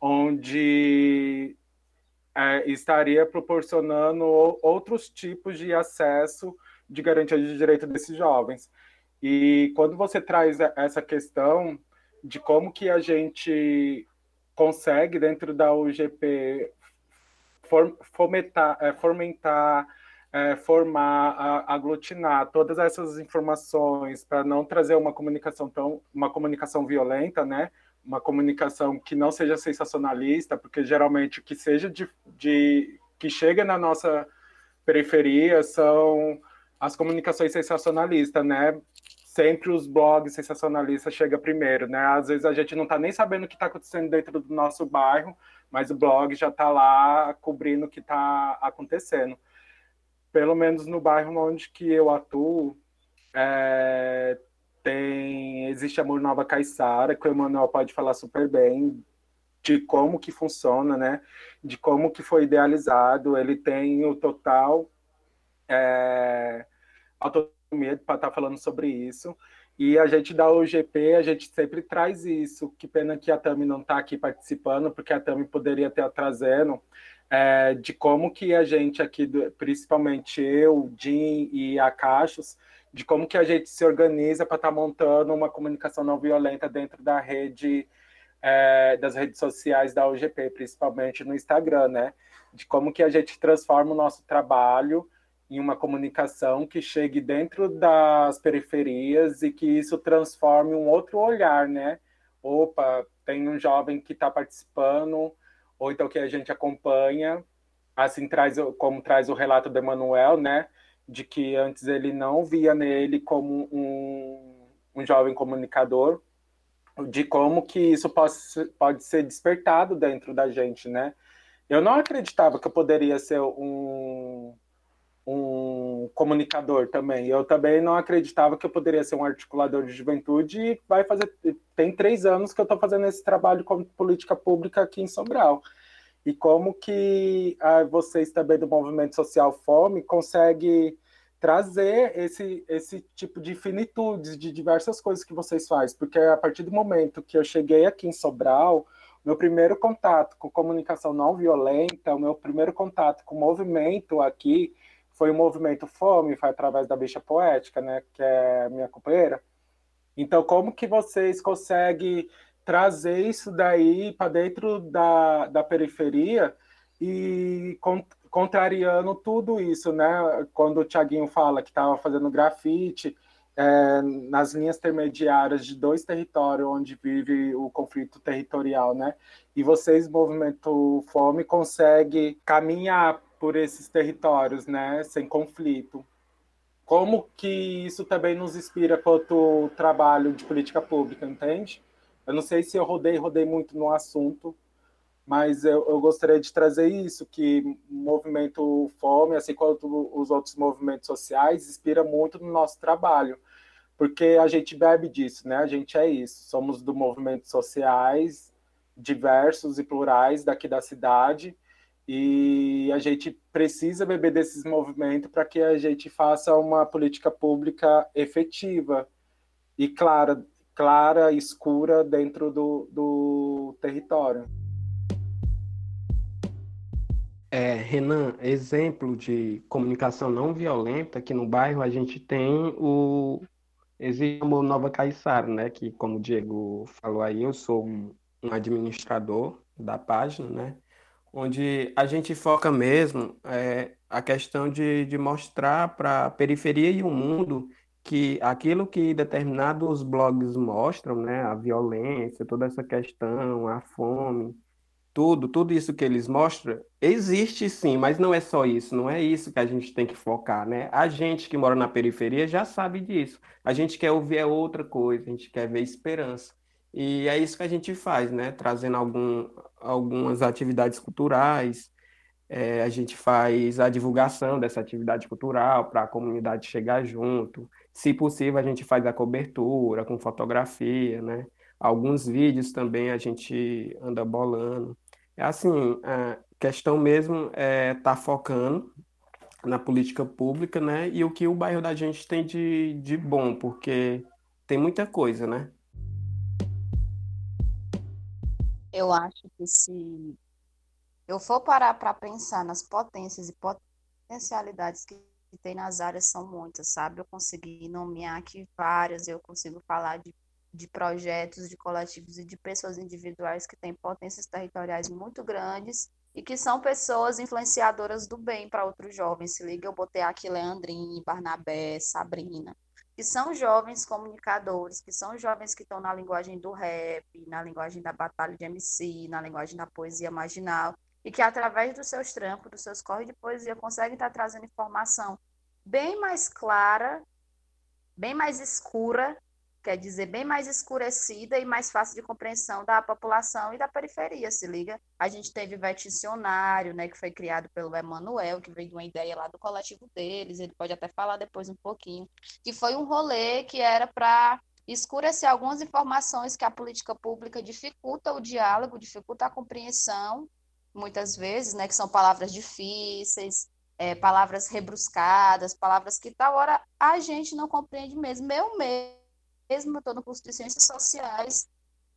onde é, estaria proporcionando outros tipos de acesso de garantia de direito desses jovens. E quando você traz essa questão de como que a gente consegue, dentro da UGP, fomentar, é, fomentar é, formar, aglutinar todas essas informações para não trazer uma comunicação tão uma comunicação violenta, né? Uma comunicação que não seja sensacionalista, porque geralmente o que seja de, de que chega na nossa periferia são as comunicações sensacionalistas, né? Sempre os blogs sensacionalistas chegam primeiro, né? Às vezes a gente não está nem sabendo o que está acontecendo dentro do nosso bairro, mas o blog já está lá cobrindo o que está acontecendo. Pelo menos no bairro onde que eu atuo, é, tem existe Amor Nova Caiçara, que o Emanuel pode falar super bem de como que funciona, né? De como que foi idealizado. Ele tem o total é, autonomia para estar tá falando sobre isso. E a gente da UGP, a gente sempre traz isso. Que pena que a Tami não está aqui participando, porque a Tami poderia ter trazendo é, de como que a gente aqui, principalmente eu, Jim e a Cachos, de como que a gente se organiza para estar tá montando uma comunicação não violenta dentro da rede, é, das redes sociais da UGP, principalmente no Instagram, né? De como que a gente transforma o nosso trabalho em uma comunicação que chegue dentro das periferias e que isso transforme um outro olhar, né? Opa, tem um jovem que está participando, ou então que a gente acompanha, assim traz como traz o relato do Emanuel, né? de que antes ele não via nele como um, um jovem comunicador, de como que isso pode, pode ser despertado dentro da gente, né? Eu não acreditava que eu poderia ser um, um comunicador também. Eu também não acreditava que eu poderia ser um articulador de juventude e vai fazer tem três anos que eu estou fazendo esse trabalho como política pública aqui em Sobral e como que ah, vocês também do movimento social Fome conseguem trazer esse, esse tipo de finitude de diversas coisas que vocês fazem, porque a partir do momento que eu cheguei aqui em Sobral, meu primeiro contato com comunicação não violenta, o meu primeiro contato com movimento aqui foi o movimento Fome, foi através da Bicha Poética, né, que é minha companheira. Então, como que vocês conseguem trazer isso daí para dentro da, da periferia e contrariando tudo isso, né? Quando o Tiaguinho fala que estava fazendo grafite é, nas linhas intermediárias de dois territórios onde vive o conflito territorial, né? E vocês, movimento Fome, consegue caminhar por esses territórios, né? Sem conflito. Como que isso também nos inspira quanto trabalho de política pública, entende? Eu não sei se eu rodei, rodei muito no assunto, mas eu, eu gostaria de trazer isso, que o movimento Fome, assim como os outros movimentos sociais, inspira muito no nosso trabalho, porque a gente bebe disso, né? A gente é isso, somos do movimentos sociais diversos e plurais daqui da cidade, e a gente precisa beber desses movimentos para que a gente faça uma política pública efetiva e clara clara, escura dentro do, do território. É, Renan, exemplo de comunicação não violenta, aqui no bairro a gente tem o Existe uma Nova Caiçara, né? Que, como o Diego falou aí, eu sou um, um administrador da página, né? Onde a gente foca mesmo é, a questão de, de mostrar para a periferia e o mundo que aquilo que determinados blogs mostram, né, a violência, toda essa questão, a fome, tudo, tudo isso que eles mostram, existe sim, mas não é só isso, não é isso que a gente tem que focar, né? A gente que mora na periferia já sabe disso. A gente quer ouvir é outra coisa, a gente quer ver esperança. E é isso que a gente faz, né? Trazendo algum, algumas atividades culturais, é, a gente faz a divulgação dessa atividade cultural para a comunidade chegar junto. Se possível, a gente faz a cobertura com fotografia, né? Alguns vídeos também a gente anda bolando. É assim, a questão mesmo é estar tá focando na política pública, né? E o que o bairro da gente tem de, de bom, porque tem muita coisa, né? Eu acho que se eu for parar para pensar nas potências e potencialidades que tem nas áreas são muitas, sabe? Eu consegui nomear aqui várias, eu consigo falar de, de projetos, de coletivos e de pessoas individuais que têm potências territoriais muito grandes e que são pessoas influenciadoras do bem para outros jovens. Se liga, eu botei aqui Leandrinho, Barnabé, Sabrina, que são jovens comunicadores, que são jovens que estão na linguagem do rap, na linguagem da batalha de MC, na linguagem da poesia marginal, e que através dos seus trampos, dos seus corres de poesia, conseguem estar trazendo informação bem mais clara, bem mais escura, quer dizer, bem mais escurecida e mais fácil de compreensão da população e da periferia, se liga? A gente teve Veticionário, né, que foi criado pelo Emanuel, que veio de uma ideia lá do coletivo deles, ele pode até falar depois um pouquinho, que foi um rolê que era para escurecer algumas informações que a política pública dificulta o diálogo, dificulta a compreensão, muitas vezes, né, que são palavras difíceis, é, palavras rebruscadas, palavras que tal hora a gente não compreende mesmo. Eu mesmo estou no curso de Ciências Sociais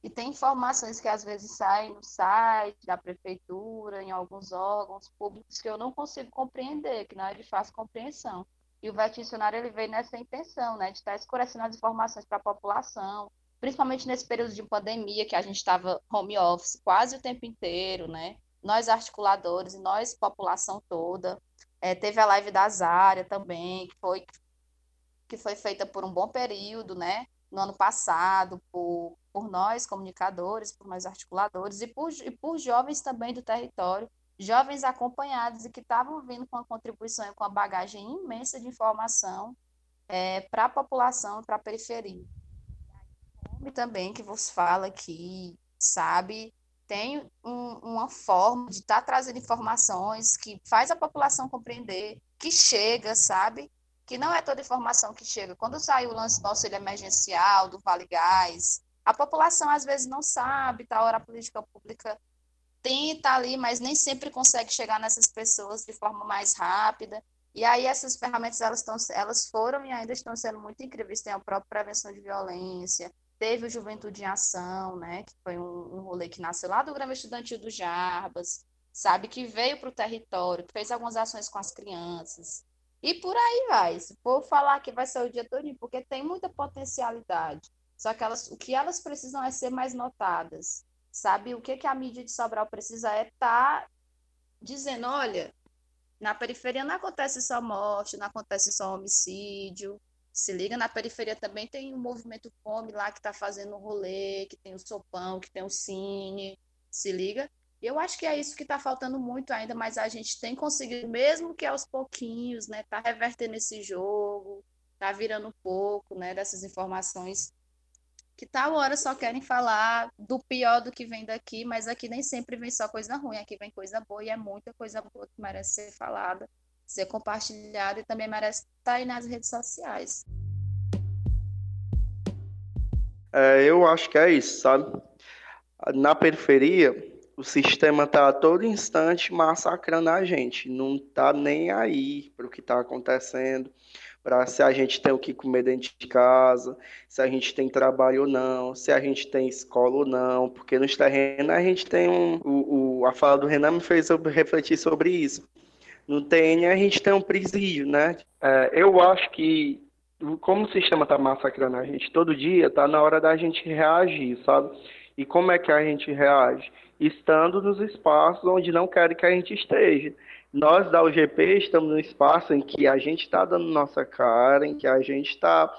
e tem informações que às vezes saem no site da prefeitura, em alguns órgãos públicos, que eu não consigo compreender, que não é de fácil compreensão. E o veticionário ele veio nessa intenção, né, de estar escurecendo as informações para a população, principalmente nesse período de pandemia, que a gente estava home office quase o tempo inteiro, né? Nós articuladores e nós, população toda. É, teve a live da Zária também, que foi, que foi feita por um bom período, né? No ano passado, por, por nós, comunicadores, por nós articuladores, e por, e por jovens também do território, jovens acompanhados e que estavam vindo com a contribuição e com a bagagem imensa de informação é, para a população, para a periferia. E também que vos fala aqui, sabe, tem um, uma forma de estar tá trazendo informações que faz a população compreender, que chega, sabe? Que não é toda informação que chega. Quando saiu o lance do auxílio emergencial, do Vale Gás, a população às vezes não sabe, tá? A hora a política pública tenta ali, mas nem sempre consegue chegar nessas pessoas de forma mais rápida. E aí essas ferramentas elas estão, elas foram e ainda estão sendo muito incríveis. Tem a própria prevenção de violência, teve o Juventude em Ação, né? Que foi um, um rolê que nasceu lá do Grêmio Estudantil do Jarbas, sabe? Que veio para o território, que fez algumas ações com as crianças. E por aí vai. Se for falar que vai ser o dia todo, porque tem muita potencialidade. Só que elas, o que elas precisam é ser mais notadas sabe? O que, que a mídia de Sobral precisa é estar tá dizendo, olha, na periferia não acontece só morte, não acontece só homicídio, se liga, na periferia também tem o movimento Fome lá que está fazendo o rolê, que tem o sopão, que tem o cine, se liga. Eu acho que é isso que está faltando muito ainda, mas a gente tem conseguido, mesmo que aos pouquinhos, né, tá revertendo esse jogo, tá virando um pouco, né, dessas informações que tal hora só querem falar do pior do que vem daqui, mas aqui nem sempre vem só coisa ruim, aqui vem coisa boa e é muita coisa boa que merece ser falada, ser compartilhada e também merece estar aí nas redes sociais. É, eu acho que é isso, sabe? Na periferia, o sistema está a todo instante massacrando a gente, não está nem aí para o que está acontecendo para se a gente tem o que comer dentro de casa, se a gente tem trabalho ou não, se a gente tem escola ou não, porque nos terrenos a gente tem um. O, o a fala do Renan me fez refletir sobre isso. No TN a gente tem um presídio, né? É, eu acho que, como o sistema está massacrando a gente todo dia, tá na hora da gente reagir, sabe? E como é que a gente reage? Estando nos espaços onde não querem que a gente esteja. Nós da UGP estamos num espaço em que a gente está dando nossa cara, em que a gente está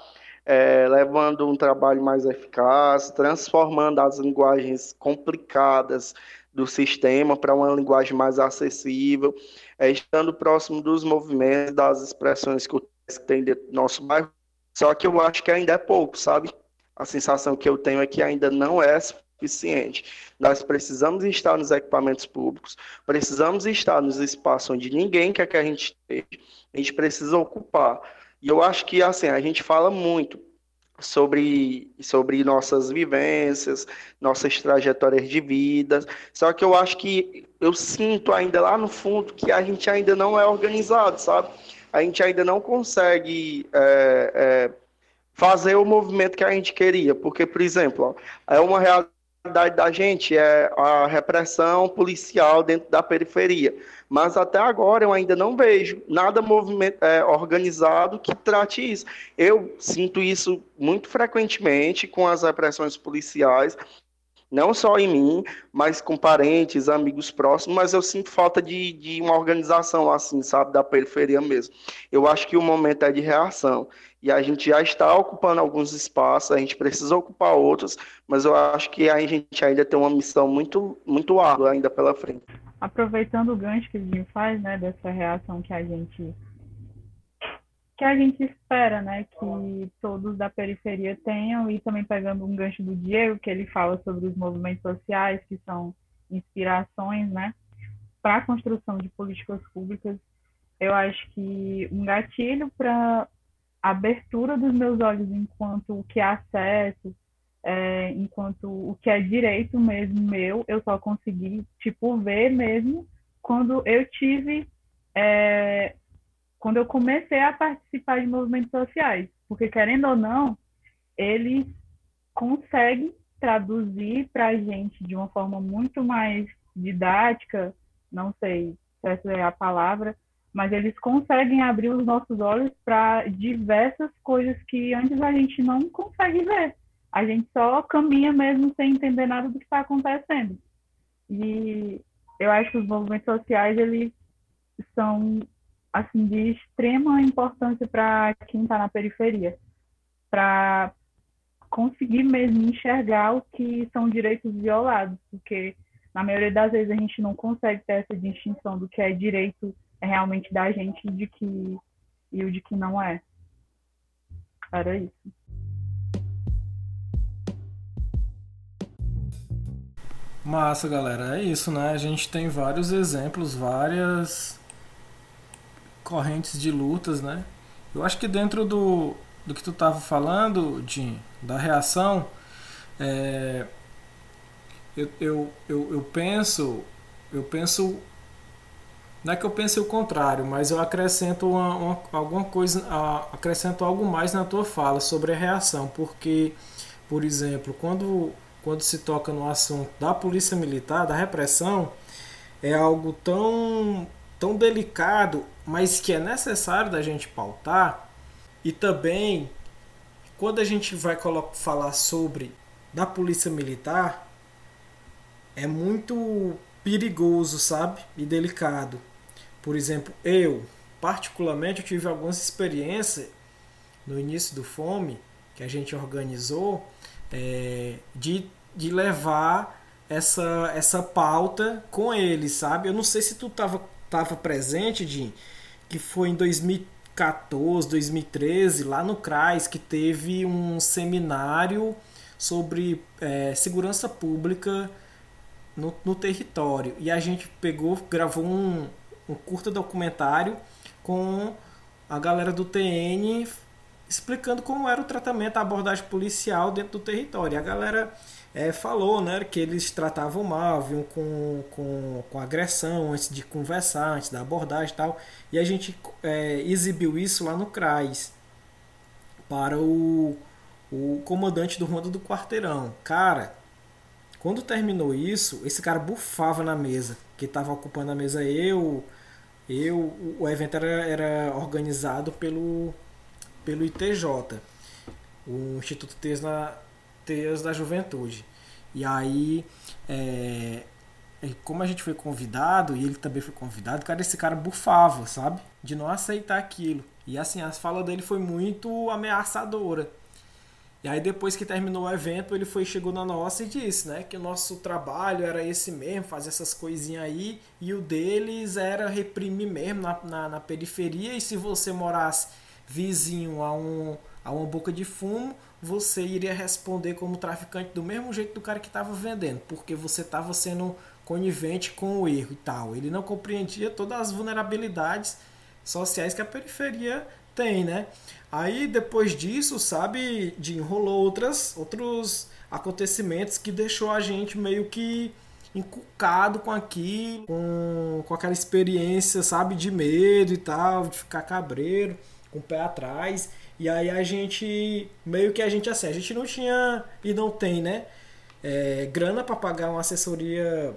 é, levando um trabalho mais eficaz, transformando as linguagens complicadas do sistema para uma linguagem mais acessível, é, estando próximo dos movimentos, das expressões que o tem dentro do nosso bairro. Só que eu acho que ainda é pouco, sabe? A sensação que eu tenho é que ainda não é suficiente. Nós precisamos estar nos equipamentos públicos, precisamos estar nos espaços onde ninguém quer que a gente esteja, a gente precisa ocupar. E eu acho que, assim, a gente fala muito sobre, sobre nossas vivências, nossas trajetórias de vida, só que eu acho que eu sinto ainda lá no fundo que a gente ainda não é organizado, sabe? A gente ainda não consegue é, é, fazer o movimento que a gente queria, porque, por exemplo, ó, é uma realidade realidade da gente é a repressão policial dentro da periferia. Mas até agora eu ainda não vejo nada movimento, é, organizado que trate isso. Eu sinto isso muito frequentemente com as repressões policiais, não só em mim, mas com parentes, amigos próximos, mas eu sinto falta de, de uma organização assim, sabe, da periferia mesmo. Eu acho que o momento é de reação e a gente já está ocupando alguns espaços, a gente precisa ocupar outros, mas eu acho que a gente ainda tem uma missão muito, muito árdua ainda pela frente. aproveitando o gancho que o Jim faz, né, dessa reação que a gente que a gente espera, né, que todos da periferia tenham e também pegando um gancho do Diego que ele fala sobre os movimentos sociais que são inspirações, né, para a construção de políticas públicas. Eu acho que um gatilho para abertura dos meus olhos enquanto o que é acesso, é, enquanto o que é direito mesmo meu, eu só consegui, tipo, ver mesmo quando eu tive, é, quando eu comecei a participar de movimentos sociais. Porque, querendo ou não, eles conseguem traduzir para a gente de uma forma muito mais didática, não sei se essa é a palavra, mas eles conseguem abrir os nossos olhos para diversas coisas que antes a gente não consegue ver a gente só caminha mesmo sem entender nada do que está acontecendo. E eu acho que os movimentos sociais eles são assim de extrema importância para quem está na periferia, para conseguir mesmo enxergar o que são direitos violados, porque na maioria das vezes a gente não consegue ter essa distinção do que é direito realmente da gente e de que e o de que não é. Era isso. Massa, galera. É isso, né? A gente tem vários exemplos, várias correntes de lutas, né? Eu acho que dentro do, do que tu estava falando, Jim, da reação, é, eu, eu, eu, eu penso, eu penso, não é que eu pense o contrário, mas eu acrescento uma, uma, alguma coisa, acrescento algo mais na tua fala sobre a reação, porque, por exemplo, quando quando se toca no assunto da polícia militar, da repressão, é algo tão, tão delicado, mas que é necessário da gente pautar. E também, quando a gente vai falar sobre da polícia militar, é muito perigoso, sabe? E delicado. Por exemplo, eu, particularmente, eu tive algumas experiências no início do Fome, que a gente organizou, é, de, de levar essa, essa pauta com eles, sabe? Eu não sei se tu tava, tava presente, Jim, que foi em 2014, 2013, lá no CRAS, que teve um seminário sobre é, segurança pública no, no território. E a gente pegou, gravou um, um curta documentário com a galera do TN explicando como era o tratamento, a abordagem policial dentro do território. A galera é, falou né, que eles tratavam mal, vinham com, com, com agressão antes de conversar, antes da abordagem e tal. E a gente é, exibiu isso lá no CRAS para o, o comandante do Ronda do Quarteirão. Cara, quando terminou isso, esse cara bufava na mesa, que estava ocupando a mesa eu, eu, o evento era, era organizado pelo pelo ITJ, o Instituto Teias, na, Teias da Juventude. E aí, é, como a gente foi convidado, e ele também foi convidado, cara, esse cara bufava, sabe? De não aceitar aquilo. E assim, a fala dele foi muito ameaçadora. E aí depois que terminou o evento, ele foi chegou na nossa e disse, né, que o nosso trabalho era esse mesmo, fazer essas coisinhas aí, e o deles era reprimir mesmo na, na, na periferia, e se você morasse vizinho a, um, a uma boca de fumo, você iria responder como traficante do mesmo jeito do cara que estava vendendo, porque você estava sendo conivente com o erro e tal. Ele não compreendia todas as vulnerabilidades sociais que a periferia tem, né? Aí depois disso, sabe, de enrolou outras outros acontecimentos que deixou a gente meio que encucado com aquilo, com, com aquela experiência, sabe, de medo e tal, de ficar cabreiro com o pé atrás. E aí a gente, meio que a gente assim, a gente não tinha e não tem, né? É, grana para pagar uma assessoria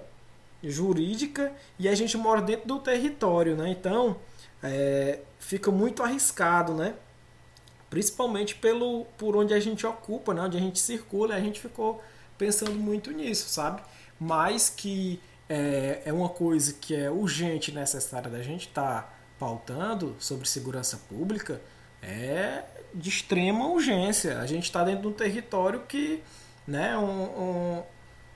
jurídica e a gente mora dentro do território, né? Então é, fica muito arriscado, né? Principalmente pelo por onde a gente ocupa, né? Onde a gente circula, a gente ficou pensando muito nisso, sabe? Mas que é, é uma coisa que é urgente, necessária da gente estar tá pautando sobre segurança pública é de extrema urgência. A gente está dentro de um território que, né, um, um,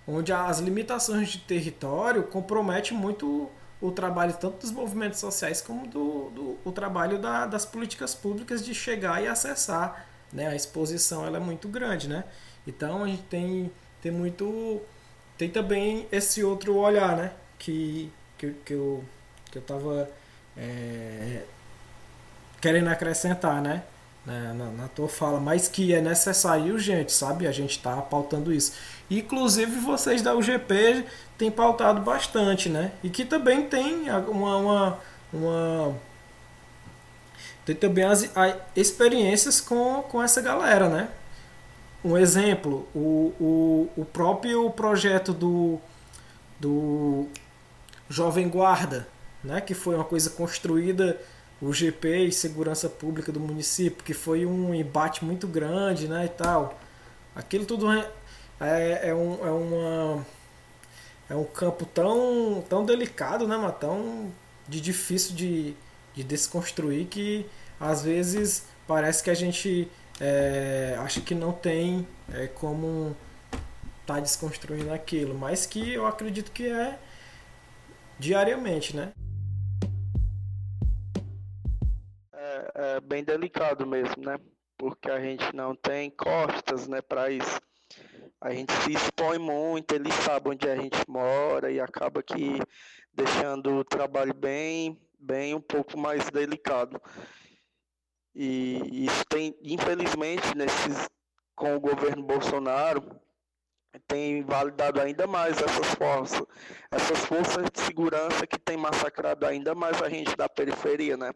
onde as limitações de território comprometem muito o trabalho tanto dos movimentos sociais como do, do o trabalho da, das políticas públicas de chegar e acessar. Né? A exposição ela é muito grande, né? Então a gente tem, tem muito. Tem também esse outro olhar, né? Que, que, que eu, que eu tava é, querendo acrescentar, né? Na, na, na, tua fala, mas que é necessário e urgente, sabe? A gente está pautando isso. Inclusive vocês da UGP têm pautado bastante, né? E que também tem uma, uma, uma tem também as, as experiências com, com essa galera, né? Um exemplo, o, o, o próprio projeto do, do Jovem Guarda, né? que foi uma coisa construída o GP e segurança pública do município, que foi um embate muito grande, né, e tal. Aquilo tudo é, é, é um, é uma é um campo tão tão delicado, né, mas tão de difícil de, de desconstruir que às vezes parece que a gente é, acha que não tem é, como tá desconstruindo aquilo, mas que eu acredito que é diariamente, né? É bem delicado mesmo, né? Porque a gente não tem costas, né, para isso. A gente se expõe muito, eles sabem onde a gente mora e acaba que deixando o trabalho bem, bem um pouco mais delicado. E isso tem, infelizmente, nesses com o governo Bolsonaro, tem validado ainda mais essas forças, essas forças de segurança que tem massacrado ainda mais a gente da periferia, né?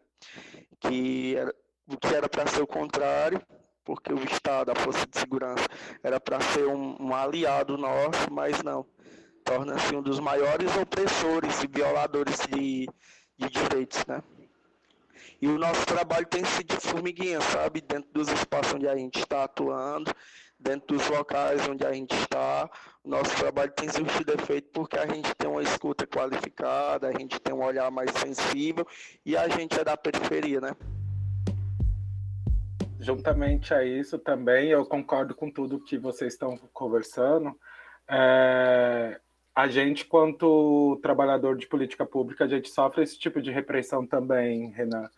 Que era, o que era para ser o contrário, porque o Estado, a força de segurança, era para ser um, um, aliado nosso, mas não. Torna-se um dos maiores opressores e violadores de, de direitos, né? E o nosso trabalho tem sido de formiguinha, sabe? Dentro dos espaços onde a gente está atuando, dentro dos locais onde a gente está, nosso trabalho tem surtido efeito porque a gente tem uma escuta qualificada, a gente tem um olhar mais sensível e a gente é da periferia, né? Juntamente a isso também, eu concordo com tudo que vocês estão conversando. É, a gente, quanto trabalhador de política pública, a gente sofre esse tipo de repressão também, Renan.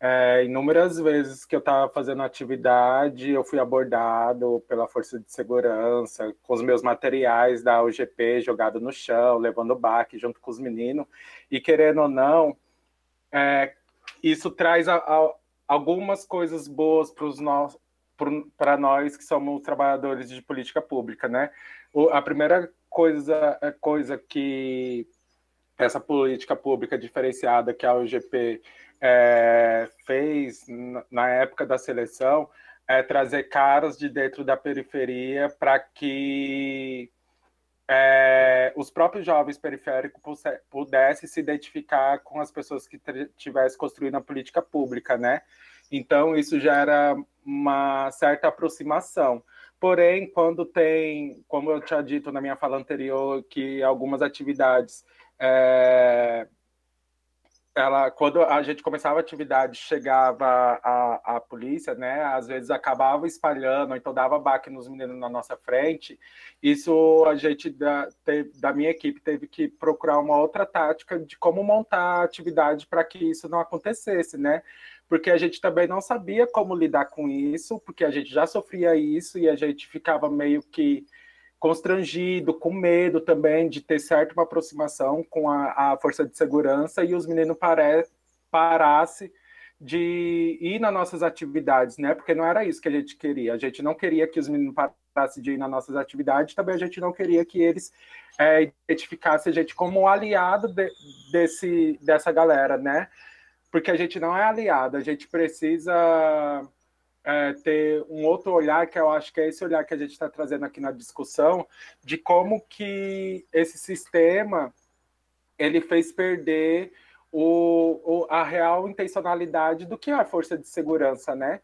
É, inúmeras vezes que eu estava fazendo atividade, eu fui abordado pela força de segurança, com os meus materiais da UGP jogado no chão, levando baque junto com os meninos, e querendo ou não, é, isso traz a, a, algumas coisas boas para nós que somos trabalhadores de política pública, né? O, a primeira coisa, coisa que essa política pública diferenciada que a UGP é, fez na época da seleção é trazer caras de dentro da periferia para que é, os próprios jovens periféricos pudessem se identificar com as pessoas que estivessem construindo a política pública, né? Então, isso gera uma certa aproximação. Porém, quando tem, como eu tinha dito na minha fala anterior, que algumas atividades é, ela, quando a gente começava a atividade, chegava a, a polícia, né? Às vezes acabava espalhando, então dava baque nos meninos na nossa frente. Isso a gente da, teve, da minha equipe teve que procurar uma outra tática de como montar a atividade para que isso não acontecesse, né? Porque a gente também não sabia como lidar com isso, porque a gente já sofria isso e a gente ficava meio que constrangido, com medo também de ter certa uma aproximação com a, a força de segurança e os meninos pare, parasse de ir nas nossas atividades, né? Porque não era isso que a gente queria. A gente não queria que os meninos parassem de ir nas nossas atividades, também a gente não queria que eles é, identificassem a gente como aliado de, desse, dessa galera, né? Porque a gente não é aliado, a gente precisa é, ter um outro olhar, que eu acho que é esse olhar que a gente está trazendo aqui na discussão, de como que esse sistema ele fez perder o, o, a real intencionalidade do que é a força de segurança, né?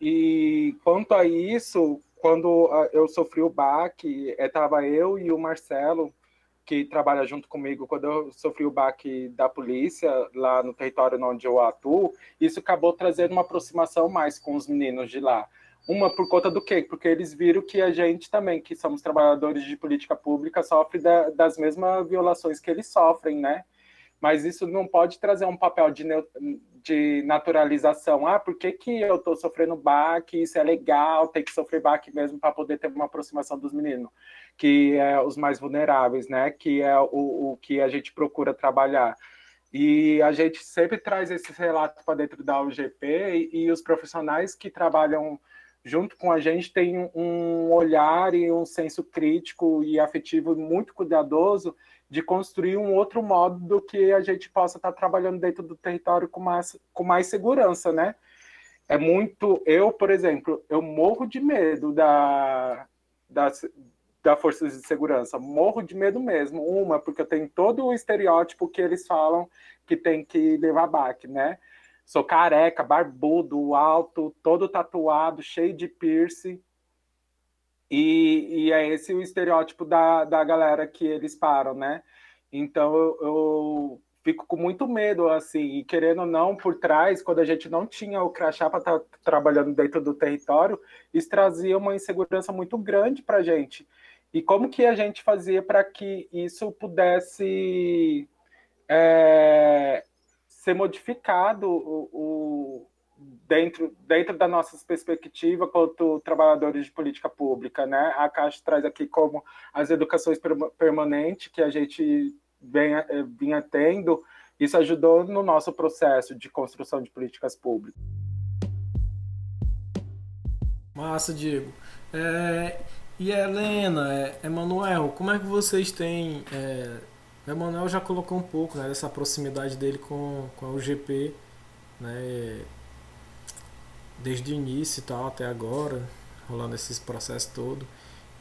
E quanto a isso, quando eu sofri o baque, estava é, eu e o Marcelo, que trabalha junto comigo, quando eu sofri o baque da polícia lá no território onde eu atuo, isso acabou trazendo uma aproximação mais com os meninos de lá, Uma por conta do quê? Porque eles viram que a gente também, que somos trabalhadores de política pública, sofre da, das mesmas violações que eles sofrem, né? Mas isso não pode trazer um papel de, de naturalização. Ah, por que, que eu estou sofrendo baque? Isso é legal, tem que sofrer baque mesmo para poder ter uma aproximação dos meninos, que é os mais vulneráveis, né? Que é o, o que a gente procura trabalhar. E a gente sempre traz esse relato para dentro da UGP e, e os profissionais que trabalham junto com a gente tem um olhar e um senso crítico e afetivo muito cuidadoso de construir um outro modo do que a gente possa estar trabalhando dentro do território com mais, com mais segurança, né? É muito. Eu, por exemplo, eu morro de medo da, da, da Forças de Segurança, morro de medo mesmo. Uma, porque eu tenho todo o estereótipo que eles falam que tem que levar back, né? Sou careca, barbudo, alto, todo tatuado, cheio de piercing. E, e é esse o estereótipo da, da galera que eles param, né? Então eu, eu fico com muito medo, assim, e querendo ou não, por trás, quando a gente não tinha o crachá para estar tá trabalhando dentro do território, isso trazia uma insegurança muito grande para a gente. E como que a gente fazia para que isso pudesse é, ser modificado o, o, dentro, dentro da nossa perspectiva quanto trabalhadores de política pública. Né? A Caixa traz aqui como as educações permanentes que a gente vem, eh, vinha tendo, isso ajudou no nosso processo de construção de políticas públicas. Massa, Diego. É, e Helena, é, Emanuel, como é que vocês têm é, Emanuel já colocou um pouco né, dessa proximidade dele com, com a UGP, né, desde o início e tal até agora, rolando esses processos todo.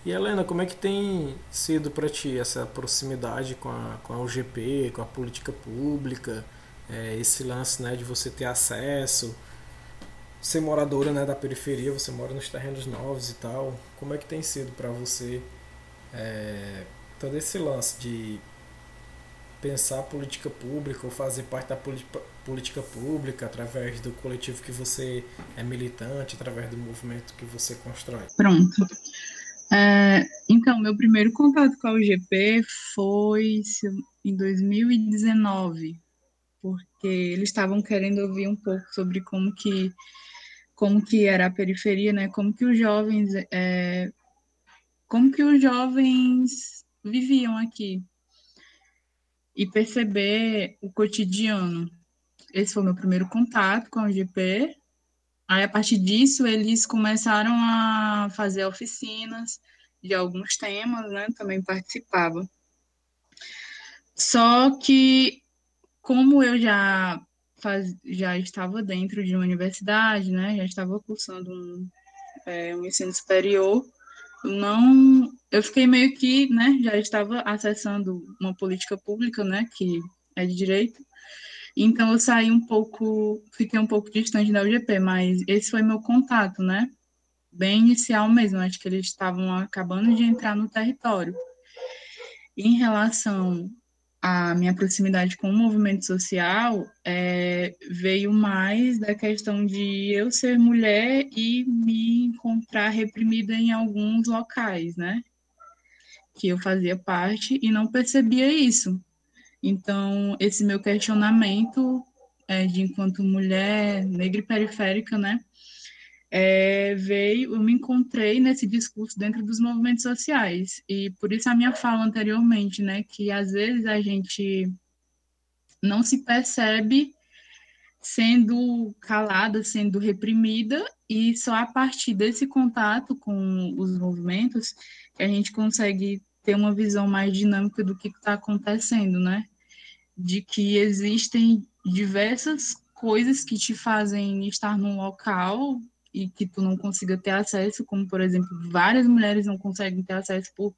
E Helena, como é que tem sido para ti essa proximidade com a, com a UGP, com a política pública, é, esse lance né, de você ter acesso, ser moradora né, da periferia, você mora nos terrenos novos e tal, como é que tem sido para você é, todo esse lance de pensar política pública ou fazer parte da política pública através do coletivo que você é militante, através do movimento que você constrói? Pronto. É, então, meu primeiro contato com a UGP foi em 2019, porque eles estavam querendo ouvir um pouco sobre como que como que era a periferia, né? Como que os jovens é, como que os jovens viviam aqui e perceber o cotidiano. Esse foi meu primeiro contato com o GP. Aí, a partir disso, eles começaram a fazer oficinas de alguns temas, né? Também participava. Só que, como eu já, faz, já estava dentro de uma universidade, né? Já estava cursando um, é, um ensino superior, não eu fiquei meio que, né, já estava acessando uma política pública, né, que é de direito. Então eu saí um pouco, fiquei um pouco distante da UGP, mas esse foi meu contato, né? Bem inicial mesmo, acho que eles estavam acabando de entrar no território. Em relação a minha proximidade com o movimento social é, veio mais da questão de eu ser mulher e me encontrar reprimida em alguns locais, né? Que eu fazia parte e não percebia isso. Então, esse meu questionamento é, de enquanto mulher negra e periférica, né? É, veio, eu me encontrei nesse discurso dentro dos movimentos sociais. E por isso a minha fala anteriormente, né, que às vezes a gente não se percebe sendo calada, sendo reprimida, e só a partir desse contato com os movimentos que a gente consegue ter uma visão mais dinâmica do que está acontecendo, né? De que existem diversas coisas que te fazem estar num local e que tu não consiga ter acesso, como por exemplo, várias mulheres não conseguem ter acesso por,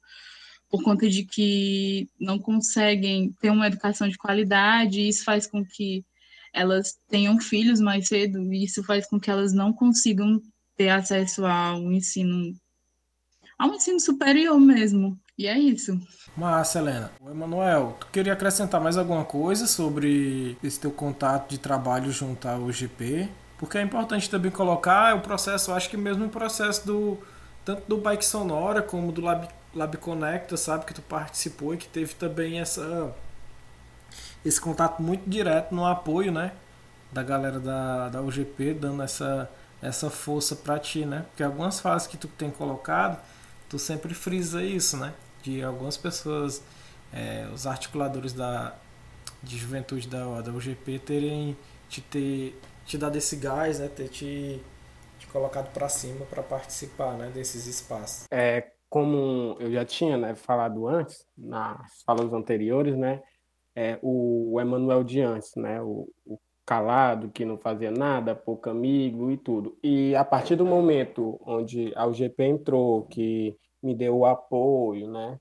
por conta de que não conseguem ter uma educação de qualidade, e isso faz com que elas tenham filhos mais cedo, e isso faz com que elas não consigam ter acesso ao ensino ao ensino superior mesmo. E é isso. Massa, Helena. Emanuel, tu queria acrescentar mais alguma coisa sobre esse teu contato de trabalho junto ao UGP? Porque é importante também colocar o processo, acho que mesmo o processo do tanto do Bike Sonora como do Lab, Lab Conecta, sabe, que tu participou e que teve também essa esse contato muito direto no apoio, né, da galera da, da UGP, dando essa essa força para ti, né? Porque algumas fases que tu tem colocado, tu sempre frisa isso, né? De algumas pessoas, é, os articuladores da de juventude da, da UGP terem te ter te dado esse gás, né? Ter te, te colocado para cima para participar, né? Desses espaços. É como eu já tinha né, falado antes nas falas anteriores, né? É, o Emanuel de antes, né? O, o calado, que não fazia nada, pouco amigo e tudo. E a partir do momento onde a UGP entrou, que me deu o apoio, né?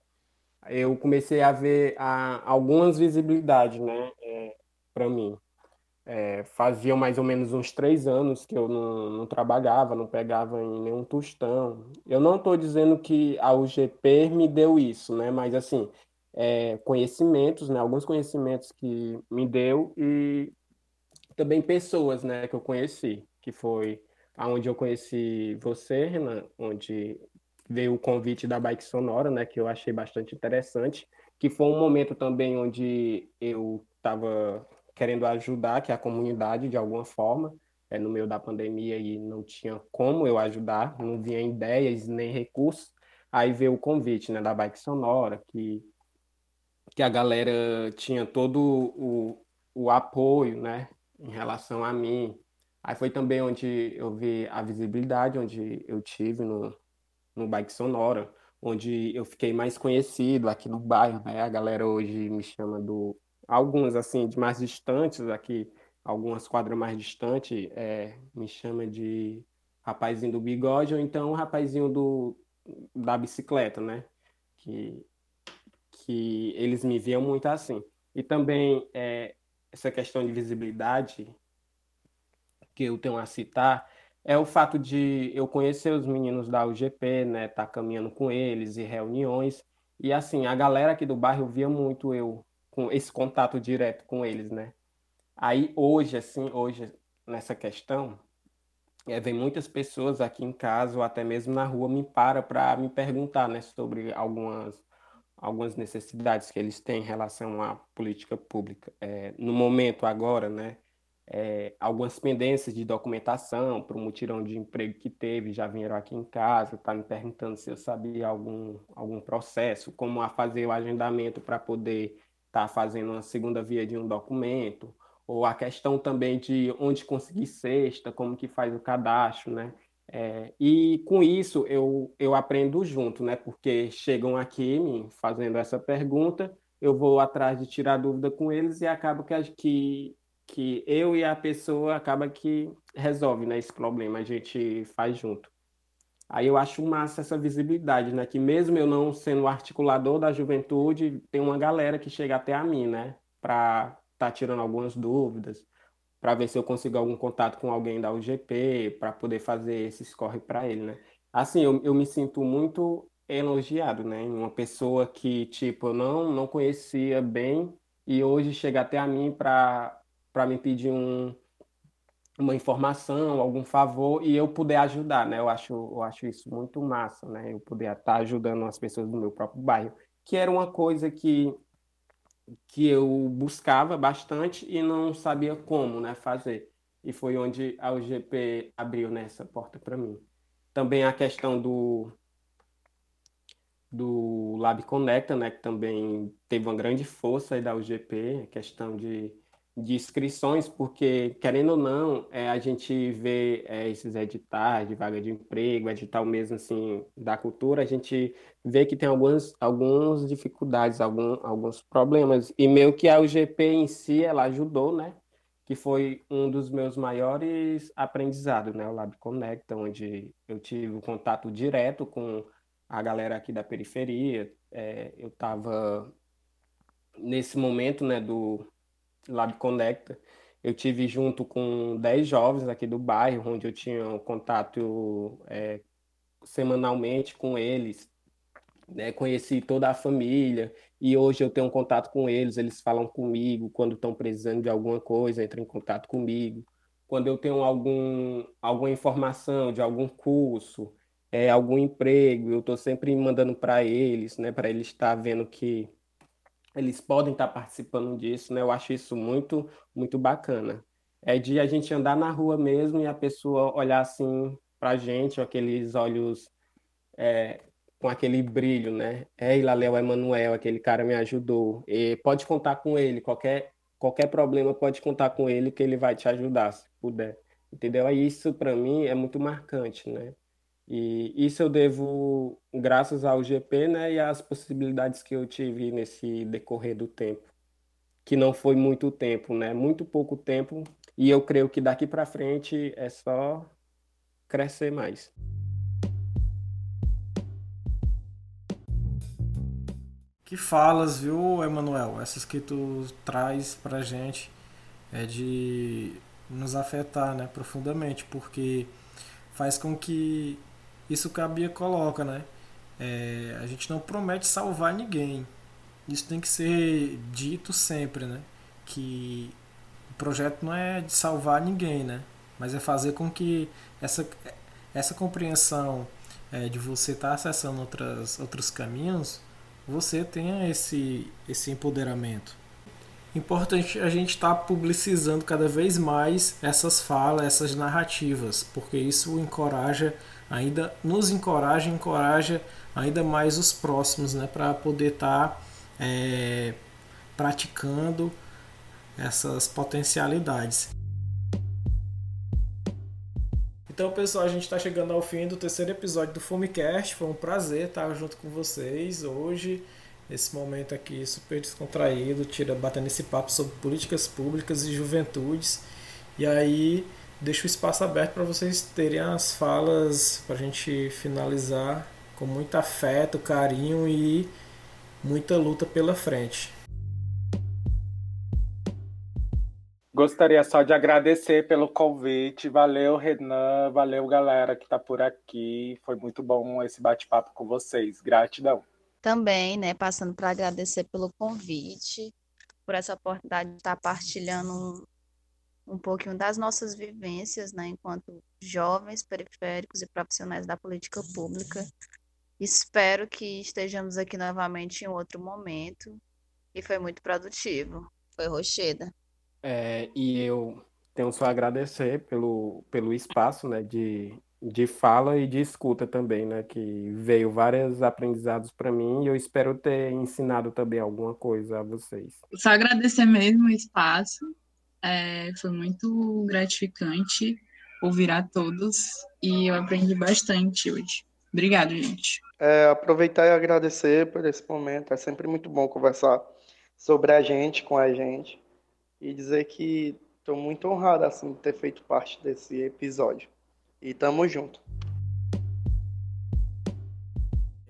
Eu comecei a ver a, algumas visibilidades, né? É, para mim. É, fazia mais ou menos uns três anos que eu não, não trabalhava, não pegava em nenhum tostão. Eu não estou dizendo que a UGP me deu isso, né? Mas assim, é, conhecimentos, né? Alguns conhecimentos que me deu e também pessoas, né, que eu conheci, que foi aonde eu conheci você, Renan, onde veio o convite da Bike Sonora, né, que eu achei bastante interessante, que foi um momento também onde eu estava querendo ajudar que a comunidade de alguma forma, é, no meio da pandemia e não tinha como eu ajudar, não vinha ideias nem recursos, aí veio o convite, né, da Bike Sonora, que que a galera tinha todo o, o apoio, né, em relação a mim. Aí foi também onde eu vi a visibilidade, onde eu tive no, no Bike Sonora, onde eu fiquei mais conhecido aqui no bairro, né? A galera hoje me chama do... Alguns, assim, de mais distantes aqui, algumas quadras mais distantes, é, me chama de rapazinho do bigode, ou então rapazinho do, da bicicleta, né? Que, que eles me viam muito assim. E também é, essa questão de visibilidade que eu tenho a citar é o fato de eu conhecer os meninos da UGP, né, tá caminhando com eles e reuniões e assim a galera aqui do bairro via muito eu com esse contato direto com eles, né? Aí hoje assim, hoje nessa questão é, vem muitas pessoas aqui em casa ou até mesmo na rua me para para me perguntar, né, sobre algumas algumas necessidades que eles têm em relação à política pública. É, no momento agora, né, é, algumas pendências de documentação para o mutirão de emprego que teve já vieram aqui em casa, tá me perguntando se eu sabia algum, algum processo, como a fazer o agendamento para poder estar tá fazendo uma segunda via de um documento, ou a questão também de onde conseguir cesta, como que faz o cadastro, né? É, e com isso eu, eu aprendo junto, né? Porque chegam aqui me fazendo essa pergunta, eu vou atrás de tirar dúvida com eles e acaba que, que, que eu e a pessoa acaba que resolve né, esse problema, a gente faz junto. Aí eu acho massa essa visibilidade, né? Que mesmo eu não sendo articulador da juventude, tem uma galera que chega até a mim, né? Para tá tirando algumas dúvidas para ver se eu consigo algum contato com alguém da UGP, para poder fazer esse corre para ele, né? Assim, eu, eu me sinto muito elogiado, né? Uma pessoa que, tipo, eu não, não conhecia bem e hoje chega até a mim para me pedir um, uma informação, algum favor e eu puder ajudar, né? Eu acho, eu acho isso muito massa, né? Eu poder estar ajudando as pessoas do meu próprio bairro, que era uma coisa que que eu buscava bastante e não sabia como né, fazer. E foi onde a UGP abriu nessa né, porta para mim. Também a questão do, do Lab Conecta, né, que também teve uma grande força aí da UGP, a questão de de inscrições, porque, querendo ou não, é, a gente vê é, esses editais de vaga de emprego, edital mesmo assim da cultura, a gente vê que tem algumas, algumas dificuldades, algum, alguns problemas, e meio que a UGP em si, ela ajudou, né? Que foi um dos meus maiores aprendizados, né? O Lab Connect, onde eu tive um contato direto com a galera aqui da periferia, é, eu estava nesse momento, né, do Lab Conecta. Eu tive junto com 10 jovens aqui do bairro, onde eu tinha um contato é, semanalmente com eles. Né? Conheci toda a família e hoje eu tenho um contato com eles. Eles falam comigo quando estão precisando de alguma coisa, entram em contato comigo. quando eu tenho algum, alguma informação de algum curso, é, algum emprego, eu estou sempre mandando para eles, né, para eles estar tá vendo que eles podem estar participando disso, né? Eu acho isso muito, muito bacana. É de a gente andar na rua mesmo e a pessoa olhar assim para a gente, aqueles olhos é, com aquele brilho, né? É Ilaléu Emanuel, aquele cara me ajudou. E pode contar com ele, qualquer qualquer problema pode contar com ele que ele vai te ajudar, se puder. Entendeu? Isso para mim é muito marcante, né? E isso eu devo graças ao GP, né, e às possibilidades que eu tive nesse decorrer do tempo, que não foi muito tempo, né? Muito pouco tempo, e eu creio que daqui para frente é só crescer mais. Que falas, viu, Emanuel? Essas que tu traz pra gente é de nos afetar, né, profundamente, porque faz com que isso que a Bia coloca, né? É, a gente não promete salvar ninguém. Isso tem que ser dito sempre, né? Que o projeto não é de salvar ninguém, né? Mas é fazer com que essa, essa compreensão é, de você estar tá acessando outras, outros caminhos você tenha esse, esse empoderamento. Importante a gente estar tá publicizando cada vez mais essas falas, essas narrativas, porque isso encoraja ainda nos encoraja, encoraja ainda mais os próximos, né, para poder estar tá, é, praticando essas potencialidades. Então, pessoal, a gente está chegando ao fim do terceiro episódio do Fomecast. Foi um prazer estar junto com vocês hoje, nesse momento aqui super descontraído, tira batendo esse papo sobre políticas públicas e juventudes. E aí, deixo o espaço aberto para vocês terem as falas para a gente finalizar com muito afeto, carinho e muita luta pela frente. Gostaria só de agradecer pelo convite. Valeu, Renan. Valeu, galera que está por aqui. Foi muito bom esse bate-papo com vocês. Gratidão. Também, né, passando para agradecer pelo convite, por essa oportunidade de estar partilhando um, pouquinho das nossas vivências, né, enquanto jovens periféricos e profissionais da política pública. Espero que estejamos aqui novamente em outro momento e foi muito produtivo. Foi Rocheda. É, e eu tenho só a agradecer pelo, pelo espaço né, de, de fala e de escuta também, né, que veio vários aprendizados para mim e eu espero ter ensinado também alguma coisa a vocês. Só agradecer mesmo o espaço, é, foi muito gratificante ouvir a todos e eu aprendi bastante hoje. Obrigado, gente. É, aproveitar e agradecer por esse momento, é sempre muito bom conversar sobre a gente, com a gente e dizer que estou muito honrado assim de ter feito parte desse episódio. E tamo junto.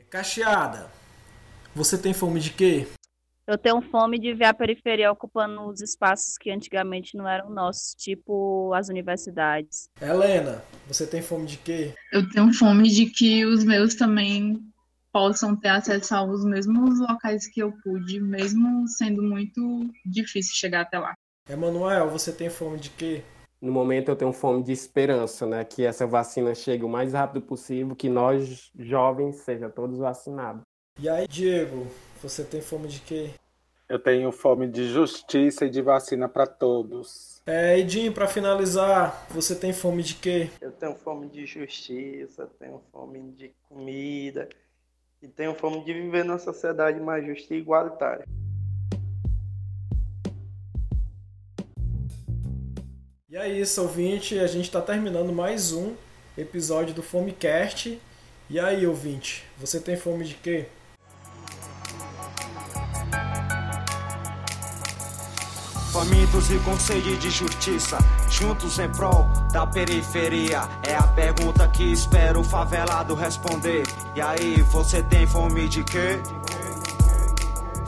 Cacheada, você tem fome de quê? Eu tenho fome de ver a periferia ocupando os espaços que antigamente não eram nossos, tipo as universidades. Helena, você tem fome de quê? Eu tenho fome de que os meus também possam ter acesso aos mesmos locais que eu pude, mesmo sendo muito difícil chegar até lá. Emanuel, você tem fome de quê? No momento eu tenho fome de esperança, né? Que essa vacina chegue o mais rápido possível, que nós jovens sejam todos vacinados. E aí, Diego, você tem fome de quê? Eu tenho fome de justiça e de vacina para todos. É, Edinho, para finalizar, você tem fome de quê? Eu tenho fome de justiça, tenho fome de comida, e tenho fome de viver numa sociedade mais justa e igualitária. E é isso, ouvinte. A gente está terminando mais um episódio do Fomecast. E aí, ouvinte, você tem fome de quê? Famintos e com sede de justiça, juntos em prol da periferia. É a pergunta que espero o favelado responder. E aí, você tem fome de quê?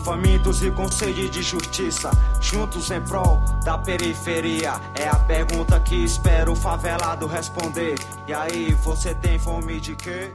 Famintos e com sede de justiça, juntos em prol da periferia. É a pergunta que espero o favelado responder. E aí, você tem fome de quê?